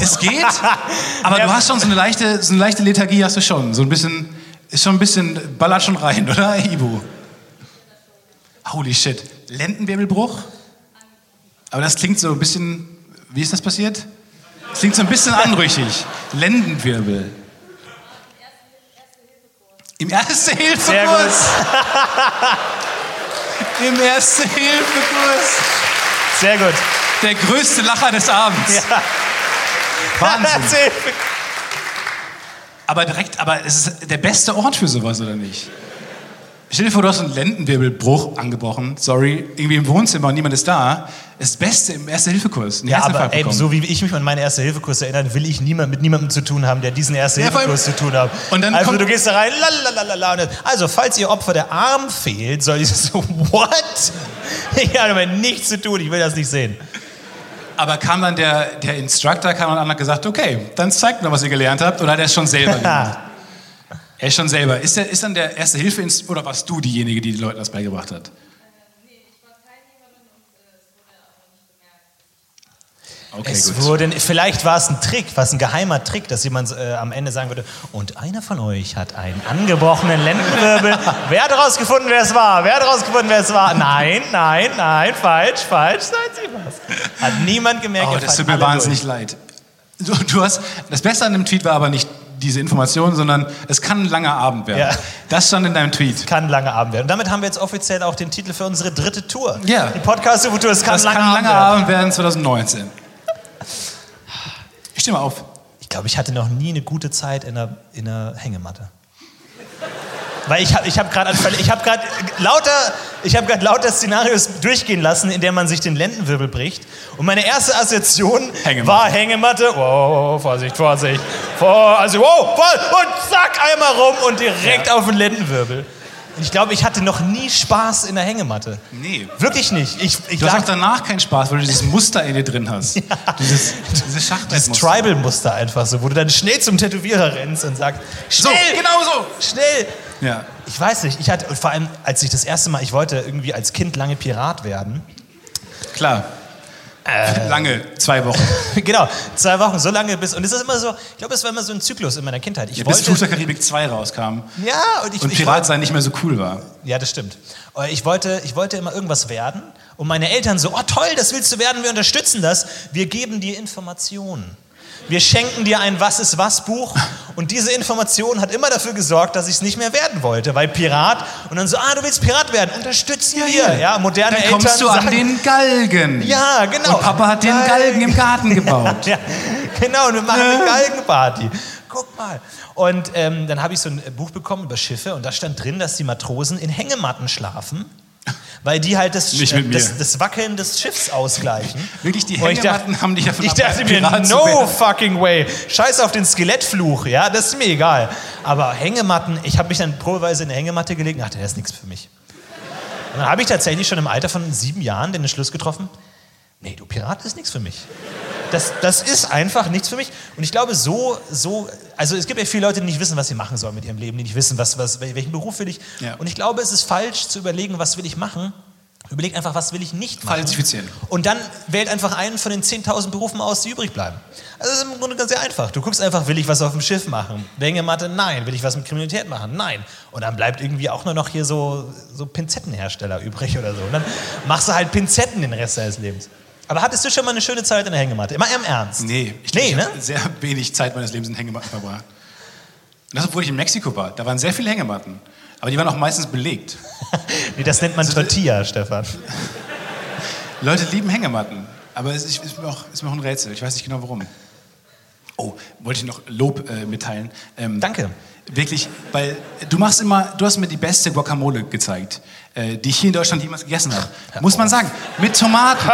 Es geht, aber Ja. du hast schon so eine leichte, so eine leichte Lethargie hast du schon. So ein bisschen, ist schon ein bisschen, ballert schon rein, oder, Ibu? Holy shit. Lendenwirbelbruch? Aber das klingt so ein bisschen, wie ist das passiert? Das klingt so ein bisschen anrüchig. Lendenwirbel. Im Erste-Hilfe-Kurs. Sehr gut. Im Erste-Hilfe-Kurs. Sehr gut. Der größte Lacher des Abends. Ja. Wahnsinn. Aber direkt, aber es ist der beste Ort für sowas, oder nicht? Stell dir vor, du hast einen Lendenwirbelbruch angebrochen, sorry, irgendwie im Wohnzimmer und niemand ist da. Das Beste im Erste-Hilfe-Kurs. Ja, aber ey, so wie ich mich an meinen Erste-Hilfe-Kurs erinnere, will ich niemand, mit niemandem zu tun haben, der diesen Ja, Erste-Hilfe-Kurs zu tun hat. Und dann also du gehst da rein, lalalala, dann- also falls ihr Opfer der Arm fehlt, soll ich so, what? Ich habe damit nichts zu tun, ich will das nicht sehen. Aber kam dann der, der Instructor kam und hat gesagt, okay, dann zeigt mir, was ihr gelernt habt, oder hat er es schon selber gemacht? Er ist schon selber. Ist, der, ist dann der erste hilfe oder warst du diejenige, die den Leuten das beigebracht hat? Okay, es gut. wurde, vielleicht war es ein Trick, was ein geheimer Trick, dass jemand äh, am Ende sagen würde, und einer von euch hat einen angebrochenen Lendenwirbel. wer hat herausgefunden, wer es war? Wer hat herausgefunden, wer es war? Nein, nein, nein, falsch, falsch, seien Sie was. Hat niemand gemerkt. Oh, das tut mir wahnsinnig leid. Du, du hast, das Beste an dem Tweet war aber nicht diese Information, sondern es kann ein langer Abend werden. Ja. Das stand in deinem Tweet. Kann ein langer Abend werden. Und damit haben wir jetzt offiziell auch den Titel für unsere dritte Tour. Ja. Die Podcast-Tour, es kann Das ein kann langer ein Abend langer werden. Abend werden 2019. Ich stehe mal auf. Ich glaube, ich hatte noch nie eine gute Zeit in der, in der Hängematte. Weil ich habe ich hab gerade ich hab grad lauter ich gerade lauter Szenarios durchgehen lassen, in der man sich den Lendenwirbel bricht. Und meine erste Assoziation Hängematte. war Hängematte. Wow, Vorsicht, Vorsicht. Vor, also, wow, voll, und zack, einmal rum und direkt auf den Lendenwirbel. Ich glaube, ich hatte noch nie Spaß in der Hängematte. Nee. Wirklich nicht. Ich, ich Du hast auch danach keinen Spaß, weil du dieses Muster in dir drin hast. Dieses, dieses das Schachbrettmuster. Tribal-Muster einfach so, wo du dann schnell zum Tätowierer rennst und sagst, So, schnell, genau so. schnell. Ja. Ich weiß nicht, ich hatte, vor allem, als ich das erste Mal, ich wollte irgendwie als Kind lange Pirat werden. Klar. Lange, zwei Wochen. genau, zwei Wochen, so lange bis, und es ist immer so, ich glaube, es war immer so ein Zyklus in meiner Kindheit. Ich Ja, bis Fluch der Karibik 2 rauskam ja, und ich, und ich Pirat sein nicht mehr so cool war. Ja, das stimmt. Aber Ich wollte, ich wollte immer irgendwas werden und meine Eltern so, oh toll, das willst du werden, wir unterstützen das. Wir geben dir Informationen. Wir schenken dir ein Was ist was Buch und diese Information hat immer dafür gesorgt, dass ich es nicht mehr werden wollte, weil Pirat und dann so, ah, du willst Pirat werden, unterstützen wir. Ja, moderne Dann Eltern kommst du an sagen, den Galgen. Ja, genau. Und Papa hat den. Galgen im Garten gebaut. Ja, genau, und wir machen eine Galgenparty. Guck mal. Und ähm, dann habe ich so ein Buch bekommen über Schiffe und da stand drin, dass die Matrosen in Hängematten schlafen, weil die halt das, mir. das, das Wackeln des Schiffs ausgleichen. Wirklich, die Hängematten dachte- haben dich davon Ich dachte mir, no fucking way. Scheiß auf den Skelettfluch, ja, das ist mir egal. Aber Hängematten, ich habe mich dann probeweise in eine Hängematte gelegt und dachte, das ist nichts für mich. Und dann habe ich tatsächlich schon im Alter von sieben Jahren den Entschluss getroffen, nee, du Pirat ist nichts für mich. Das, das ist einfach nichts für mich. Und ich glaube, so, so, also es gibt ja viele Leute, die nicht wissen, was sie machen sollen mit ihrem Leben, die nicht wissen, was, was, welchen Beruf will ich. Ja. Und ich glaube, es ist falsch zu überlegen, was will ich machen. Überleg einfach, was will ich nicht machen. Falsifizieren. Und dann wählt einfach einen von den 10.000 Berufen aus, die übrig bleiben. Also das ist im Grunde ganz sehr einfach. Du guckst einfach, will ich was auf dem Schiff machen? Hängematte? Nein. Will ich was mit Kriminalität machen? Nein. Und dann bleibt irgendwie auch nur noch hier so, so Pinzettenhersteller übrig oder so. Und dann machst du halt Pinzetten den Rest deines Lebens. Aber hattest du schon mal eine schöne Zeit in der Hängematte? Immer im Ernst? Nee, ich, Nee, ich ne? habe sehr wenig Zeit meines Lebens in Hängematten verbracht. Und das, obwohl ich in Mexiko war. Da waren sehr viele Hängematten. Aber die waren auch meistens belegt. nee, das nennt man Tortilla, Stefan. Leute lieben Hängematten. Aber es ist, ist, mir auch, ist mir auch ein Rätsel. Ich weiß nicht genau warum. Oh, wollte ich noch Lob äh, mitteilen. Ähm, Danke. Wirklich, weil du machst immer, du hast mir die beste Guacamole gezeigt, äh, die ich hier in Deutschland jemals gegessen habe. Muss man sagen. Mit Tomaten.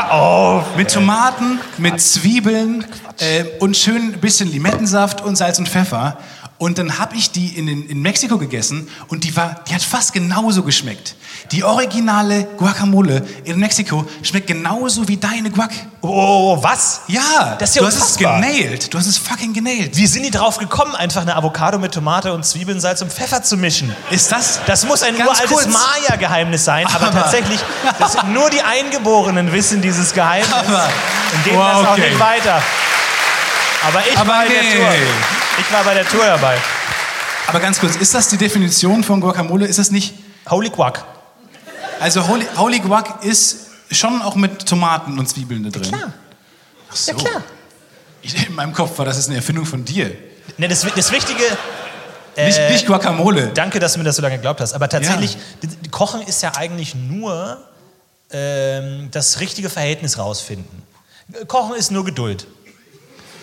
Mit Tomaten, mit Zwiebeln äh, und schön ein bisschen Limettensaft und Salz und Pfeffer. Und dann habe ich die in, in, in Mexiko gegessen und die, war, die hat fast genauso geschmeckt. Die originale Guacamole in Mexiko schmeckt genauso wie deine Guac. Oh, was? Ja, Das ist ja du hast es unfassbar. genailt. Du hast es fucking genailt. Wie sind die drauf gekommen, einfach eine Avocado mit Tomate und Zwiebeln, Salz und Pfeffer zu mischen? Ist das? Das muss ein uraltes. Maya-Geheimnis sein, aber, Aber- tatsächlich, nur die Eingeborenen wissen dieses Geheimnis Aber- und geben Wow, das auch okay. nicht weiter. Aber ich Aber war bei der nee. Tour. Ich war bei der Tour dabei. Aber ganz kurz, ist das die Definition von Guacamole? Ist das nicht Holy Quack. Also Holy, Holy Guac ist schon auch mit Tomaten und Zwiebeln da drin. Klar. Ach so. Ja, klar. Ich, in meinem Kopf war das ist eine Erfindung von dir. Ne, das, das Wichtige, nicht, Äh, nicht Guacamole. danke, dass du mir das so lange geglaubt hast, aber tatsächlich, die Kochen ist ja eigentlich nur ähm, das richtige Verhältnis rausfinden. Kochen ist nur Geduld.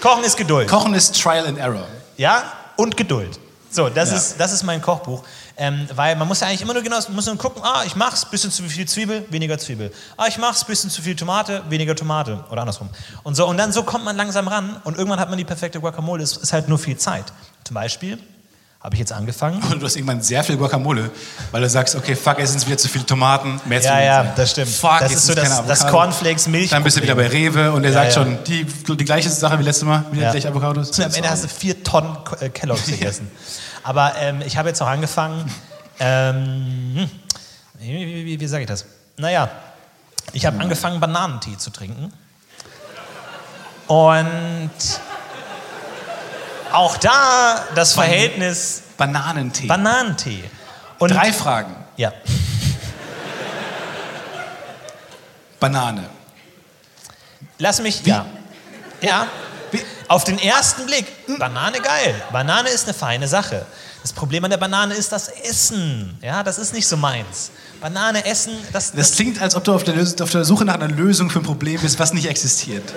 Kochen ist Geduld. Kochen ist Trial and Error. Ja, und Geduld. So, das, Ja. ist, das ist mein Kochbuch. Ähm, weil man muss ja eigentlich immer nur genau, muss nur gucken, ah, ich mach's, bisschen zu viel Zwiebel, weniger Zwiebel. Ah, ich mach's, bisschen zu viel Tomate, weniger Tomate. Oder andersrum. Und so, und dann so kommt man langsam ran und irgendwann hat man die perfekte Guacamole. Es ist halt nur viel Zeit. Zum Beispiel habe ich jetzt angefangen. Und du hast irgendwann sehr viel Guacamole, weil du sagst, okay, fuck, jetzt sind es wieder zu viele Tomaten, mehr Ja, Zwiebeln. ja, das stimmt. Fuck, Das ist so das- das. Cornflakes Milch Dann bist du wieder bei Rewe und der Ja, sagt ja. schon, die, die gleiche Sache wie letztes Mal, wieder Ja. gleich Avocados. Und am Ende hast du vier Tonnen äh, Kelloggs gegessen. Aber ähm, ich habe jetzt auch angefangen, ähm, wie, wie, wie, wie sage ich das? Naja, ich habe angefangen, Bananentee zu trinken. Und auch da das Verhältnis Bananentee. Bananentee. Und Drei Fragen. Ja. Banane. Lass mich. Ja. Ja. Auf den ersten Blick, Banane geil. Banane ist eine feine Sache. Das Problem an der Banane ist das Essen. Ja, das ist nicht so meins. Banane essen, das, Das klingt, als ob du auf der, auf der Suche nach einer Lösung für ein Problem bist, was nicht existiert.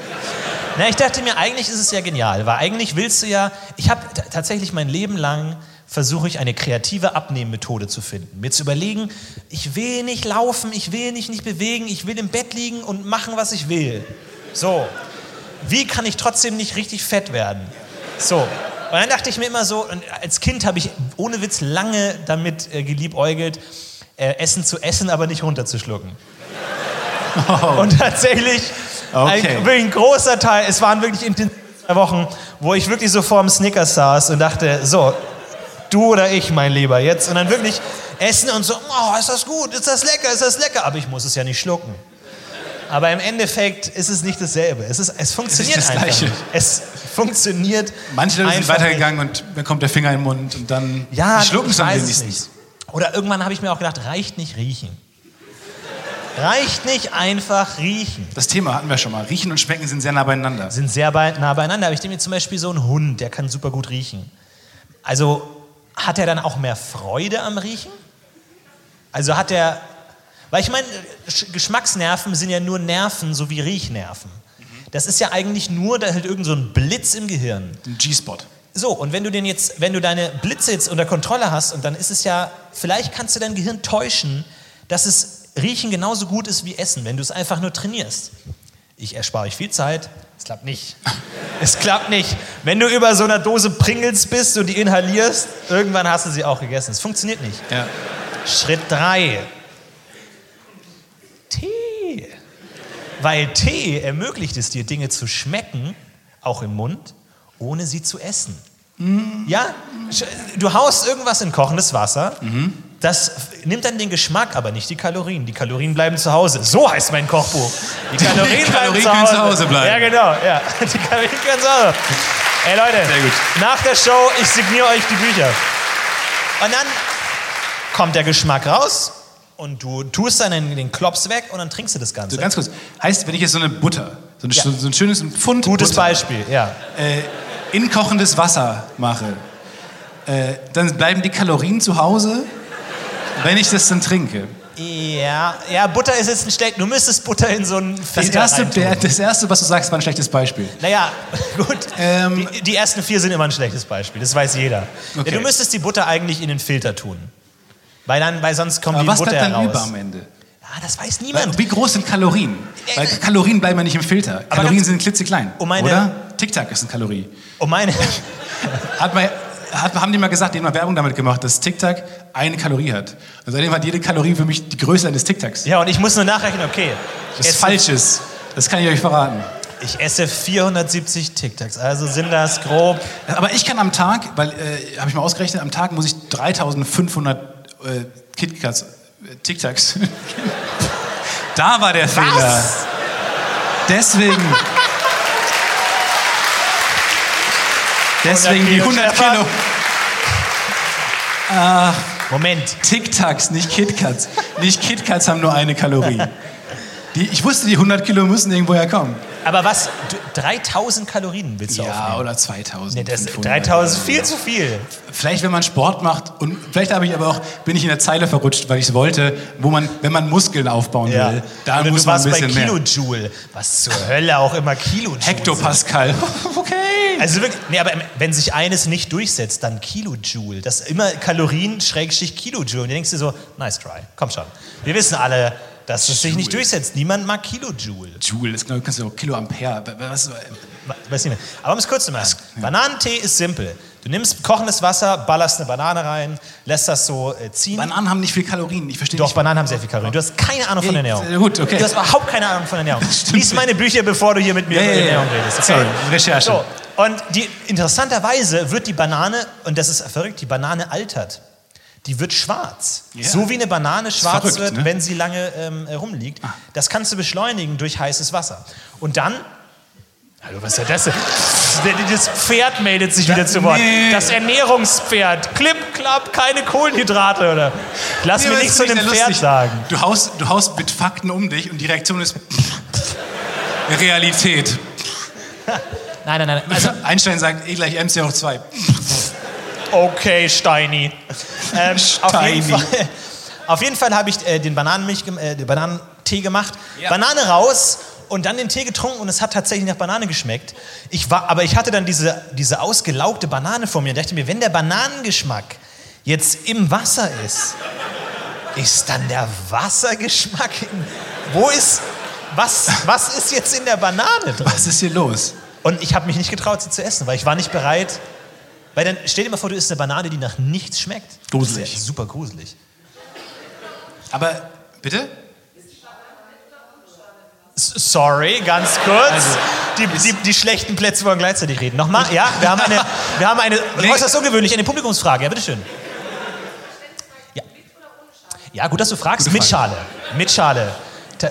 Na, ich dachte mir, eigentlich ist es ja genial, weil eigentlich willst du ja. Ich habe tatsächlich mein Leben lang versuche ich eine kreative Abnehmmethode zu finden. Mir zu überlegen, ich will nicht laufen, ich will mich nicht bewegen, ich will im Bett liegen und machen, was ich will. So, wie kann ich trotzdem nicht richtig fett werden? So, und dann dachte ich mir immer so, als Kind habe ich ohne Witz lange damit äh, geliebäugelt, äh, Essen zu essen, aber nicht runterzuschlucken. Und tatsächlich, Okay. ein, ein großer Teil, es waren wirklich intensive zwei Wochen, wo ich wirklich so vorm Snickers saß und dachte, so, du oder ich, mein Lieber, jetzt. Und dann wirklich essen und so, oh, ist das gut, ist das lecker, ist das lecker. Aber ich muss es ja nicht schlucken. Aber im Endeffekt ist es nicht dasselbe. Es, ist, es funktioniert das einfach Gleiche. Es funktioniert Manche Leute sind weitergegangen und dann kommt der Finger in den Mund und dann ja, schlucken es am weiß es wenigsten. nicht. Oder irgendwann habe ich mir auch gedacht, reicht nicht riechen. Reicht nicht einfach riechen. Das Thema hatten wir schon mal. Riechen und Schmecken sind sehr nah beieinander. Sind sehr nah beieinander. Aber ich denke mir zum Beispiel so ein Hund, der kann super gut riechen. Also hat er dann auch mehr Freude am Riechen? Also hat er, weil ich meine, Sch- Geschmacksnerven sind ja nur Nerven, so wie Riechnerven. Das ist ja eigentlich nur da halt irgend so ein Blitz im Gehirn. Ein G-Spot. So, und wenn du den jetzt, wenn du deine Blitze jetzt unter Kontrolle hast, und dann ist es ja, vielleicht kannst du dein Gehirn täuschen, dass es Riechen genauso gut ist wie Essen, wenn du es einfach nur trainierst. Ich erspare euch viel Zeit. Es klappt nicht. Es klappt nicht. Wenn du über so einer Dose Pringles bist und die inhalierst, irgendwann hast du sie auch gegessen. Es funktioniert nicht. Ja. Schritt 3. Tee. Weil Tee ermöglicht es dir, Dinge zu schmecken, auch im Mund, ohne sie zu essen. Ja, sch- du haust irgendwas in kochendes Wasser, das f- nimmt dann den Geschmack, aber nicht die Kalorien. Die Kalorien bleiben zu Hause. So heißt mein Kochbuch. Die Kalorien, bleiben Kalorien zu können Hause. zu Hause bleiben. Ja, genau. Ja. Die Kalorien können zu Hause. Ey Leute, Sehr gut. nach der Show, ich signiere euch die Bücher. Und dann kommt der Geschmack raus und du tust dann den, Klops weg und dann trinkst du das Ganze. So ganz kurz. Heißt, wenn ich jetzt so eine Butter, so ein, Ja. so, ein schönes Pfund Gutes Butter, Beispiel, ja. äh, in kochendes Wasser mache, äh, dann bleiben die Kalorien zu Hause, wenn ich das dann trinke. Ja, ja, Butter ist jetzt ein schlecht. Du müsstest Butter in so einen Das Filter erste, reintun. der, das erste, was du sagst, war ein schlechtes Beispiel. Naja, gut. Ähm, die, die ersten vier sind immer ein schlechtes Beispiel, das weiß jeder. Okay. Ja, du müsstest die Butter eigentlich in den Filter tun. Weil, dann, weil sonst kommt Aber die was Butter bleibt dann raus. über am Ende? Ja, das weiß niemand. wie groß sind Kalorien? Weil Kalorien bleiben ja nicht im Filter. Kalorien sind klitzeklein. Um meine- oder? Tic-Tac ist eine Kalorie. Und meine, Hat mal, hat, haben die mal gesagt, die haben mal Werbung damit gemacht, dass Tic-Tac eine Kalorie hat. Und seitdem hat jede Kalorie für mich die Größe eines Tic-Tacs. ja, und ich muss nur nachrechnen, okay. Das ist. Das kann ich euch verraten. Ich esse 470 Tic-Tacs, also sind das grob. Aber ich kann am Tag, weil, äh, habe ich mal ausgerechnet, am Tag muss ich 3500 äh, KitKats, äh, Tic-Tacs. da war der Fehler. Deswegen. Deswegen die 100 Stefan. Kilo Moment, Tic-Tacs, nicht KitKats. Nicht KitKats haben nur eine Kalorie. Die, ich wusste, die 100 Kilo müssen irgendwoher kommen. aber was? Du, 3000 Kalorien willst du Ja, aufnehmen? oder 2000. Nee, das 500. 3000 viel zu viel. Vielleicht, wenn man Sport macht und vielleicht habe ich aber auch, bin ich in der Zeile verrutscht, weil ich es wollte, wo man, wenn man Muskeln aufbauen Ja. will, da muss du man ein warst bei bisschen mehr. Kilojoule. Was zur Hölle auch immer Kilojoule. Hektopascal. okay. Also wirklich, nee, aber wenn sich eines nicht durchsetzt, dann Kilojoule. Das ist immer Kalorien, Schrägstrich Kilojoule. Und du denkst dir so, nice try, komm schon. Wir wissen alle, dass es sich nicht durchsetzt. Niemand mag Kilojoule. Joule, das genau, kannst du auch Kiloampere. Was, Weiß nicht mehr. Aber um es kurz zu machen. Bananentee ist simpel. Du nimmst kochendes Wasser, ballerst eine Banane rein, lässt das so äh, ziehen. Bananen haben nicht viel Kalorien. Ich verstehe Doch, nicht. Bananen haben sehr viel Kalorien. Du hast keine Ahnung von Ja, Ernährung. ja, gut, okay. Du hast überhaupt keine Ahnung von Ernährung. Lies meine Bücher, bevor du hier mit mir Ja, über ja, ja. Ernährung redest. Okay? Sorry, Recherche. So, und die, interessanterweise wird die Banane, und das ist verrückt, die Banane altert. Die wird schwarz. Ja. So wie eine Banane schwarz verrückt, wird, ne? Ah. wenn sie lange ähm, rumliegt. Das kannst du beschleunigen durch heißes Wasser. Und dann. Hallo, was ist denn das? Das Pferd meldet sich wieder zu Wort. nee. Das Ernährungspferd. Klipp, klapp, keine Kohlenhydrate, oder? Lass Nee, mir nichts finde dem Pferd lustig. sagen. Du haust, du haust mit Fakten um dich und die Reaktion ist Realität. Nein, nein, nein. Also, Einstein sagt E gleich MC hoch 2. Okay, Steini. Ähm, auf, jeden Steini. Fall, auf jeden Fall habe ich äh, den, Bananenmilch, äh, den Bananentee gemacht, Ja. Banane raus und dann den Tee getrunken und es hat tatsächlich nach Banane geschmeckt. Ich war, aber ich hatte dann diese, diese ausgelaugte Banane vor mir und dachte mir, wenn der Bananengeschmack jetzt im Wasser ist, ist dann der Wassergeschmack in, wo ist, was, was ist jetzt in der Banane drin? Was ist hier los? Und ich habe mich nicht getraut, sie zu essen, weil ich war nicht bereit. Weil dann stell dir mal vor, du isst eine Banane, die nach nichts schmeckt. Gruselig. Das ist ja super gruselig. Aber, bitte? Sorry, ganz kurz. Also, die, die, die schlechten Plätze wollen gleichzeitig reden. Nochmal, ja, wir haben eine, wir haben eine Nee. äußerst ungewöhnlich, eine Publikumsfrage. Ja, bitteschön. Ja. ja, gut, dass du fragst. Mit. Schale. Mit Schale.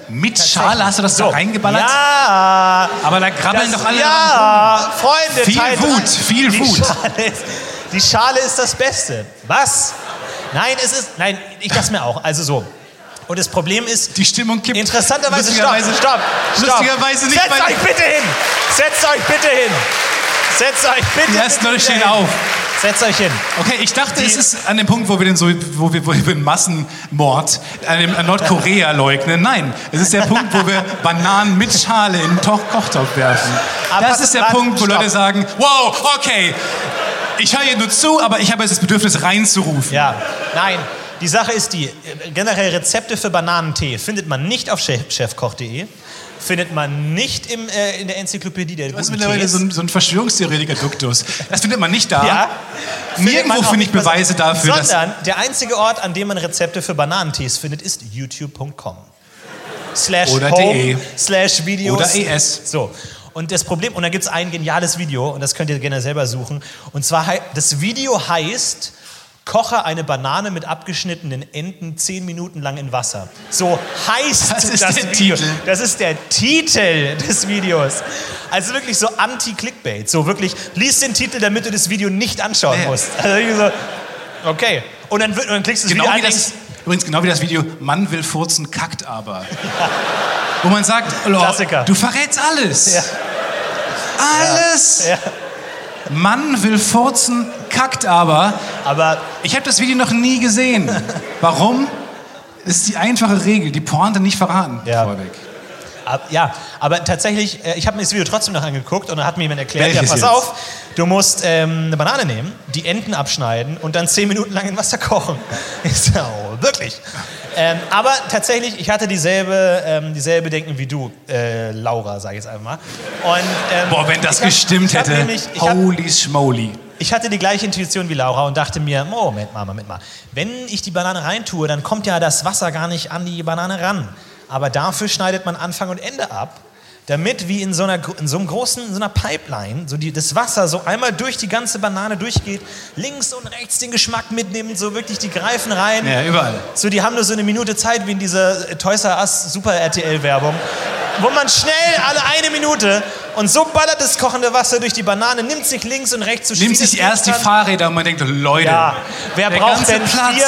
Mit. Schale hast du das da reingeballert? Ja. Aber da krabbeln Das- doch alle Ja, Freunde, Viel Teil Wut, viel die Wut. Schale ist, die Schale ist das Beste. Was? Nein, es ist. Nein, ich dachte mir auch. Also so. Und das Problem ist. Die Stimmung kippt. Interessanterweise, stopp, stopp, stopp. lustigerweise nicht Setzt euch bitte hin. Setzt euch bitte hin. Setzt euch bitte. Die ersten Leute stehen hin. auf. Setzt euch hin. Okay, ich dachte, Die- es ist an dem Punkt, wo wir den so, wo wir, wo wir den Massenmord an, dem, an Nordkorea leugnen. Nein, es ist der Punkt, wo wir Bananen mit Schale in den Kochtopf werfen. Aber das ist der Punkt, wo stopp. Leute sagen, wow, okay, ich höre hier nur zu, aber ich habe jetzt das Bedürfnis reinzurufen. Ja, nein. Die Sache ist die, äh, generell Rezepte für Bananentee findet man nicht auf chef, chefkoch.de, findet man nicht im, äh, in der Enzyklopädie der Das ist guten mittlerweile so ein, so ein Verschwörungstheoretiker-Duktus. Das findet man nicht da. Ja. Nirgendwo finde ich Beweise dafür, dass... Sondern der einzige Ort, an dem man Rezepte für Bananentees findet, ist youtube.com. Slash Oder home, de. slash Videos. Oder es. So. Und das Problem, und da gibt es ein geniales Video, und das könnt ihr gerne selber suchen. Und zwar, das Video heißt, koche eine Banane mit abgeschnittenen Enden zehn Minuten lang in Wasser. So heißt Das ist der Video. Titel. Das ist der Titel des Videos. Also wirklich so anti-Clickbait. So wirklich, lies den Titel, damit du das Video nicht anschauen Ja. musst. Also so, okay. Und dann, und dann klickst du das Genau Video wie an, das, übrigens genau wie das Video Mann will furzen, kackt aber. Wo man sagt, oh, Klassiker. du verrätst alles. Ja. Alles. Ja. Mann will furzen, kackt aber. aber Ich habe das Video noch nie gesehen. Warum? Das ist die einfache Regel, die Pointe nicht verraten. Ja. Vorweg. Ab- Ja, aber tatsächlich, äh, ich habe mir das Video trotzdem noch angeguckt und dann hat mir jemand erklärt, ja, Welches pass jetzt? auf, du musst ähm, eine Banane nehmen, die Enden abschneiden und dann zehn Minuten lang in Wasser kochen. Ich so, oh, wirklich. Ähm, aber tatsächlich, ich hatte dieselbe, ähm, dieselbe Denken wie du, äh, Laura, sage ich jetzt einfach mal. Und, ähm, Boah, wenn das hab- gestimmt hab hätte. Nämlich, ich hab, Holy schmoly. Ich hatte die gleiche Intuition wie Laura und dachte mir, Moment mal, Moment mal. Wenn ich die Banane reintue, dann kommt ja das Wasser gar nicht an die Banane ran. Aber dafür schneidet man Anfang und Ende ab, damit wie in so, einer, in so einem großen, in so einer Pipeline, so die, das Wasser so einmal durch die ganze Banane durchgeht, links und rechts den Geschmack mitnimmt, so wirklich die greifen rein. Ja, überall. So, die haben nur so eine Minute Zeit wie in dieser Toys R Us Super RTL Werbung, wo man schnell alle eine Minute und so ballert das kochende Wasser durch die Banane, nimmt sich links und rechts so Nimmt sich erst die. Fahrräder und man denkt, Leute, Ja, wer braucht denn Platz. vier,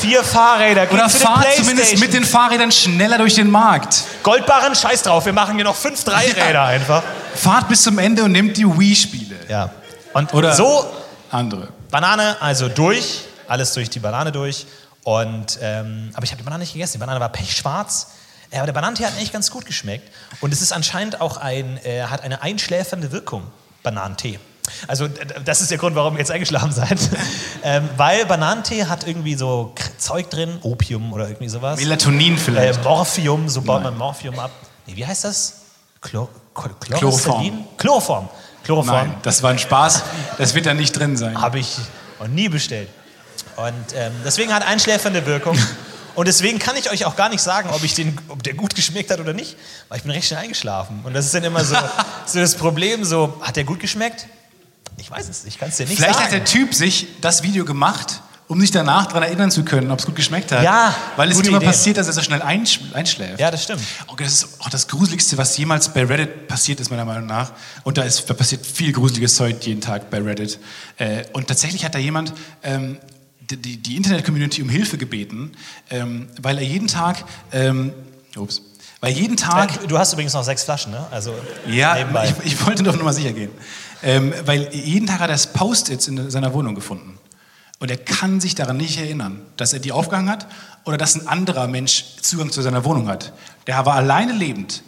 vier Fahrräder? Geht Oder zu fahrt zumindest mit den Fahrrädern schneller durch den Markt. Goldbarren, scheiß drauf, wir machen hier noch fünf Dreiräder einfach. Fahrt bis zum Ende und nehmt die Wii-Spiele. Ja. Und Oder- so Andere. Banane also durch, alles durch die Banane durch. Und, ähm, aber ich habe die Banane nicht gegessen. Die Banane war pechschwarz. Äh, aber der Bananentee hat eigentlich ganz gut geschmeckt. Und es ist anscheinend auch ein, äh, hat eine einschläfernde Wirkung, Bananentee. Also das ist der Grund, warum ihr jetzt eingeschlafen seid. ähm, weil Bananentee hat irgendwie so Zeug drin, Opium oder irgendwie sowas. Melatonin Äh, vielleicht. Morphium, so baut man Morphium ab. Nee, wie heißt das? Chlor Chloroform. Chloroform. Chloroform. Nein, das war ein Spaß. Das wird da nicht drin sein. Habe ich noch nie bestellt. Und ähm, deswegen hat einschläfernde Wirkung. Und deswegen kann ich euch auch gar nicht sagen, ob, ich den, ob der gut geschmeckt hat oder nicht, weil ich bin recht schnell eingeschlafen. Und das ist dann immer so, so das Problem, so, hat der gut geschmeckt? Ich weiß es nicht, ich kann es dir nicht Vielleicht sagen. hat der Typ sich das Video gemacht, um sich danach daran erinnern zu können, ob es gut geschmeckt hat. Ja, Weil es immer Idee. passiert, dass er so schnell einsch einschläft. ja, das stimmt. Oh, das ist auch das Gruseligste, was jemals bei Reddit passiert ist, meiner Meinung nach. Und da, ist, da passiert viel gruseliges Zeug jeden Tag bei Reddit. Äh, und tatsächlich hat da jemand ähm, die, die, Internet-Community um Hilfe gebeten, ähm, weil er jeden Tag, ähm, ups, weil jeden Tag Äh, Du hast übrigens noch sechs Flaschen, ne? Also ja, nebenbei. ich, ich wollte doch nur mal sicher gehen. Ähm, weil jeden Tag hat er das Post-its in seiner Wohnung gefunden. Und er kann sich daran nicht erinnern, dass er die aufgehangen hat oder dass ein anderer Mensch Zugang zu seiner Wohnung hat. Der war alleine lebend.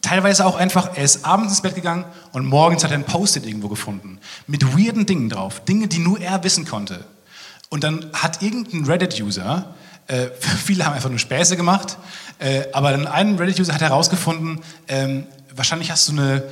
Teilweise auch einfach, er ist abends ins Bett gegangen und morgens hat er ein Post-it irgendwo gefunden. Mit weirden Dingen drauf. Dinge, die nur er wissen konnte. Und dann hat irgendein Reddit-User, äh, viele haben einfach nur Späße gemacht, äh, aber dann ein Reddit-User hat herausgefunden, ähm, wahrscheinlich hast du eine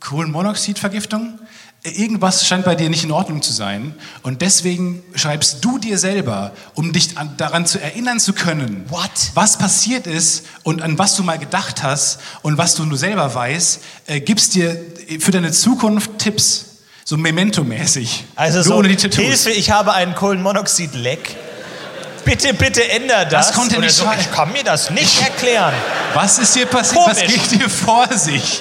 Kohlenmonoxidvergiftung. Äh, Irgendwas scheint bei dir nicht in Ordnung zu sein. Und deswegen schreibst du dir selber, um dich an, daran zu erinnern zu können, What? was passiert ist und an was du mal gedacht hast und was du nur selber weißt, äh, gibst dir für deine Zukunft Tipps. So Memento-mäßig. Also Nur so, ohne die Tattoos. Hilfe, ich habe einen Kohlenmonoxid-Leck. Bitte, bitte änder das. Das konnte nicht so, sein. Ich kann mir das nicht erklären. Was ist dir passiert? Was Komisch. geht dir vor sich?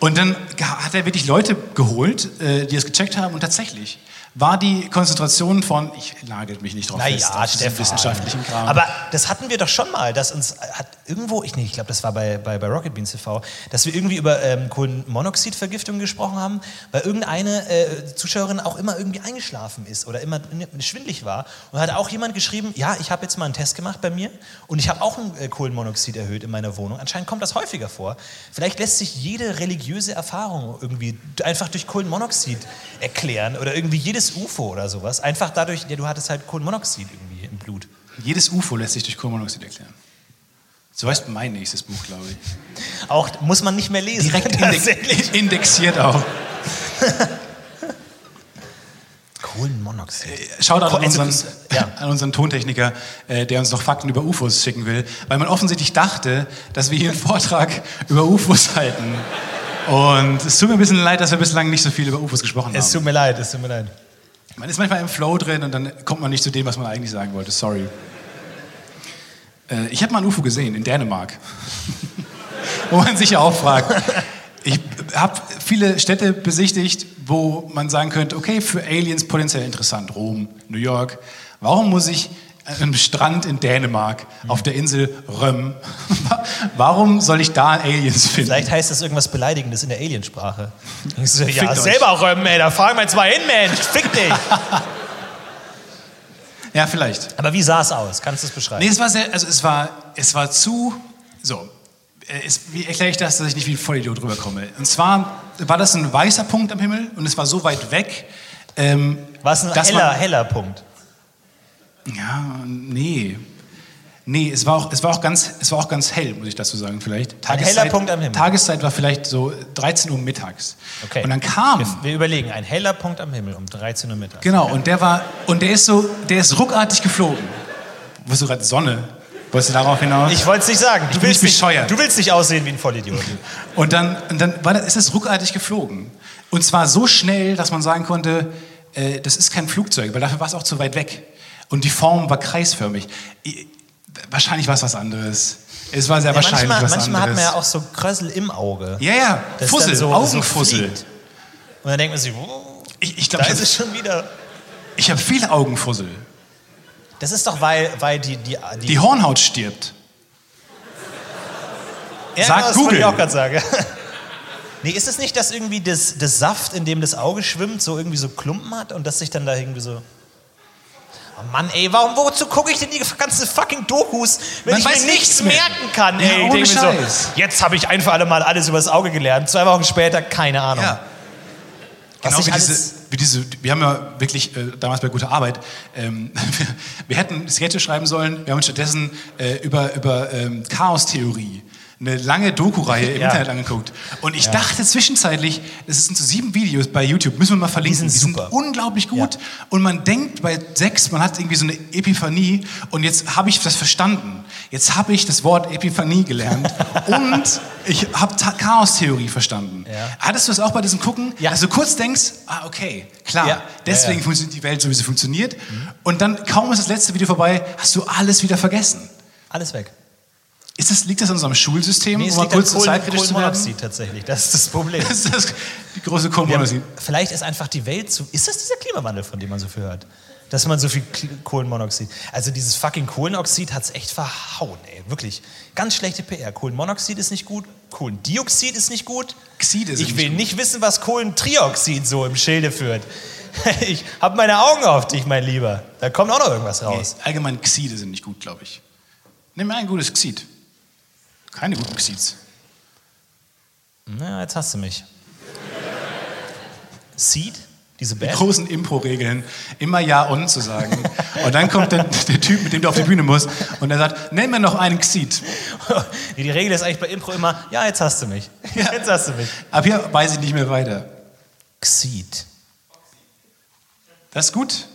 Und dann hat er wirklich Leute geholt, äh, die das gecheckt haben und tatsächlich war die Konzentration von, ich nagelt mich nicht drauf fest, Naja, auf diesen Stefan. wissenschaftlichen Kram. Aber das hatten wir doch schon mal, dass uns hat irgendwo, ich, nee, ich glaube, das war bei, bei, bei Rocket Beans TV, dass wir irgendwie über ähm, Kohlenmonoxidvergiftung gesprochen haben, weil irgendeine äh, Zuschauerin auch immer irgendwie eingeschlafen ist oder immer schwindlig war. Und hat auch jemand geschrieben, ja, ich habe jetzt mal einen Test gemacht bei mir und ich habe auch ein äh, Kohlenmonoxid erhöht in meiner Wohnung. Anscheinend kommt das häufiger vor. Vielleicht lässt sich jede religiöse Erfahrung irgendwie einfach durch Kohlenmonoxid erklären oder irgendwie jedes UFO oder sowas. Einfach dadurch, ja, du hattest halt Kohlenmonoxid irgendwie im Blut. Jedes UFO lässt sich durch Kohlenmonoxid erklären. So heißt mein nächstes Buch, glaube ich. Auch muss man nicht mehr lesen. Direkt index indexiert auch. Kohlenmonoxid. Schaut an Also, unseren, ja. an unseren Tontechniker, äh, der uns noch Fakten über UFOs schicken will, weil man offensichtlich dachte, dass wir hier einen Vortrag über UFOs halten. Und es tut mir ein bisschen leid, dass wir bislang nicht so viel über UFOs gesprochen Es haben. tut mir leid, es tut mir leid. Man ist manchmal im Flow drin und dann kommt man nicht zu dem, was man eigentlich sagen wollte. Sorry. Äh, ich habe mal ein UFO gesehen in Dänemark. wo man sich ja auch fragt. Ich habe viele Städte besichtigt, wo man sagen könnte, okay, für Aliens potenziell interessant. Rom, New York. Warum muss ich einem Strand in Dänemark auf der Insel Röm, warum soll ich da Aliens finden? Vielleicht heißt das irgendwas Beleidigendes in der Aliensprache. Ich so, ja, Fickt euch. selber Röm, ey, da fragen wir jetzt mal hin, Mensch, fick dich. Ja, vielleicht. Aber wie sah es aus? Kannst du es beschreiben? Nee, es war sehr, also es war, es war zu, so, äh, es, wie erkläre ich das, dass ich nicht wie ein Vollidiot rüberkomme? Und zwar war das ein weißer Punkt am Himmel und es war so weit weg, ähm, War es ein heller, man- heller Punkt? Ja, nee. Nee, es war, auch, es, war auch ganz, es war auch ganz hell, muss ich dazu sagen, vielleicht. heller Punkt am Himmel. Tageszeit war vielleicht so 13 Uhr mittags. Okay. Und dann kam, Wir, wir überlegen, ein heller Punkt am Himmel um 13 Uhr mittags. genau, und der war, und der ist so, der ist ruckartig geflogen. Wo ist so gerade Sonne? Wolltest du darauf hinaus? Ich wollte es nicht sagen. Du willst nicht du willst nicht aussehen wie ein Vollidiot. Und dann, und dann war das, ist es ruckartig geflogen. Und zwar so schnell, dass man sagen konnte, äh, das ist kein Flugzeug, weil dafür war es auch zu weit weg. Und die Form war kreisförmig. Wahrscheinlich war es was anderes. Es war sehr Ja, wahrscheinlich manchmal was manchmal hat anderes. man ja auch so Krösel im Auge. ja, ja, Das Fussel, so, Augenfussel. So und dann denkt man sich, oh, ich ich da glaube, ist es ich, schon wieder. ich habe viele Augenfussel. Das ist doch, weil, weil die, die, die, Die Hornhaut stirbt. ja, Sag genau, das Google. ich auch gerade sagen. nee, ist es nicht, dass irgendwie das, das Saft, in dem das Auge schwimmt, so irgendwie so Klumpen hat und dass sich dann da irgendwie so. Oh Mann, ey, warum, wozu gucke ich denn die ganzen fucking Dokus, wenn Man ich weiß mir nichts mehr. merken kann? Ja, Ey, ich ohne denke mir so, jetzt habe ich einfach alle mal alles übers Auge gelernt. Zwei Wochen später, keine Ahnung. Ja. Genau wie diese, wie diese, wir haben ja wirklich äh, damals bei guter Arbeit, ähm, wir, wir hätten Sketche schreiben sollen, wir haben uns stattdessen äh, über, über ähm, Chaostheorie eine lange Doku-Reihe im Ja. Internet angeguckt. Und ich dachte zwischenzeitlich, es sind so sieben Videos bei YouTube, müssen wir mal verlinken. Die sind super. unglaublich gut. Und man denkt bei sechs, man hat irgendwie so eine Epiphanie und jetzt habe ich das verstanden. Jetzt habe ich das Wort Epiphanie gelernt und ich habe Chaostheorie verstanden. Ja. Hattest du das auch bei diesem Gucken? Ja. Also kurz denkst, ah, okay, klar, Ja. deswegen Ja, ja. funktioniert die Welt so, wie sie funktioniert. Und dann, kaum ist das letzte Video vorbei, hast du alles wieder vergessen. Alles weg. Ist das, liegt das an unserem Schulsystem, Nee, um es mal liegt an kurz zeitkritisch zu werden? Kohlenmonoxid tatsächlich. Das ist das Problem. Das ist das, die große Kohlenmonoxid. haben, vielleicht ist einfach die Welt zu. Ist das dieser Klimawandel, von dem man so viel hört? Dass man so viel Kohlenmonoxid. Also dieses fucking Kohlenoxid hat es echt verhauen, ey. Wirklich. Ganz schlechte PR. Kohlenmonoxid ist nicht gut, Kohlendioxid ist nicht gut. Xide sind ich will nicht nicht wissen, was Kohlentrioxid so im Schilde führt. Ich habe meine Augen auf dich, mein Lieber. Da kommt auch noch irgendwas raus. Nee, allgemein Xide sind nicht gut, glaube ich. Nimm mir ein gutes Xid. Keine guten Xids. Na, jetzt hast du mich. Seed? Diese Die Band? großen Impro-Regeln, immer Ja und zu sagen. Und dann kommt der, der Typ, mit dem du auf die Bühne musst, und er sagt, nenn mir noch einen Xit. Die die Regel ist eigentlich bei Impro immer, ja, jetzt hast du mich. Jetzt hast du mich. Ab hier weiß ich nicht mehr weiter. Xeed. Das ist gut.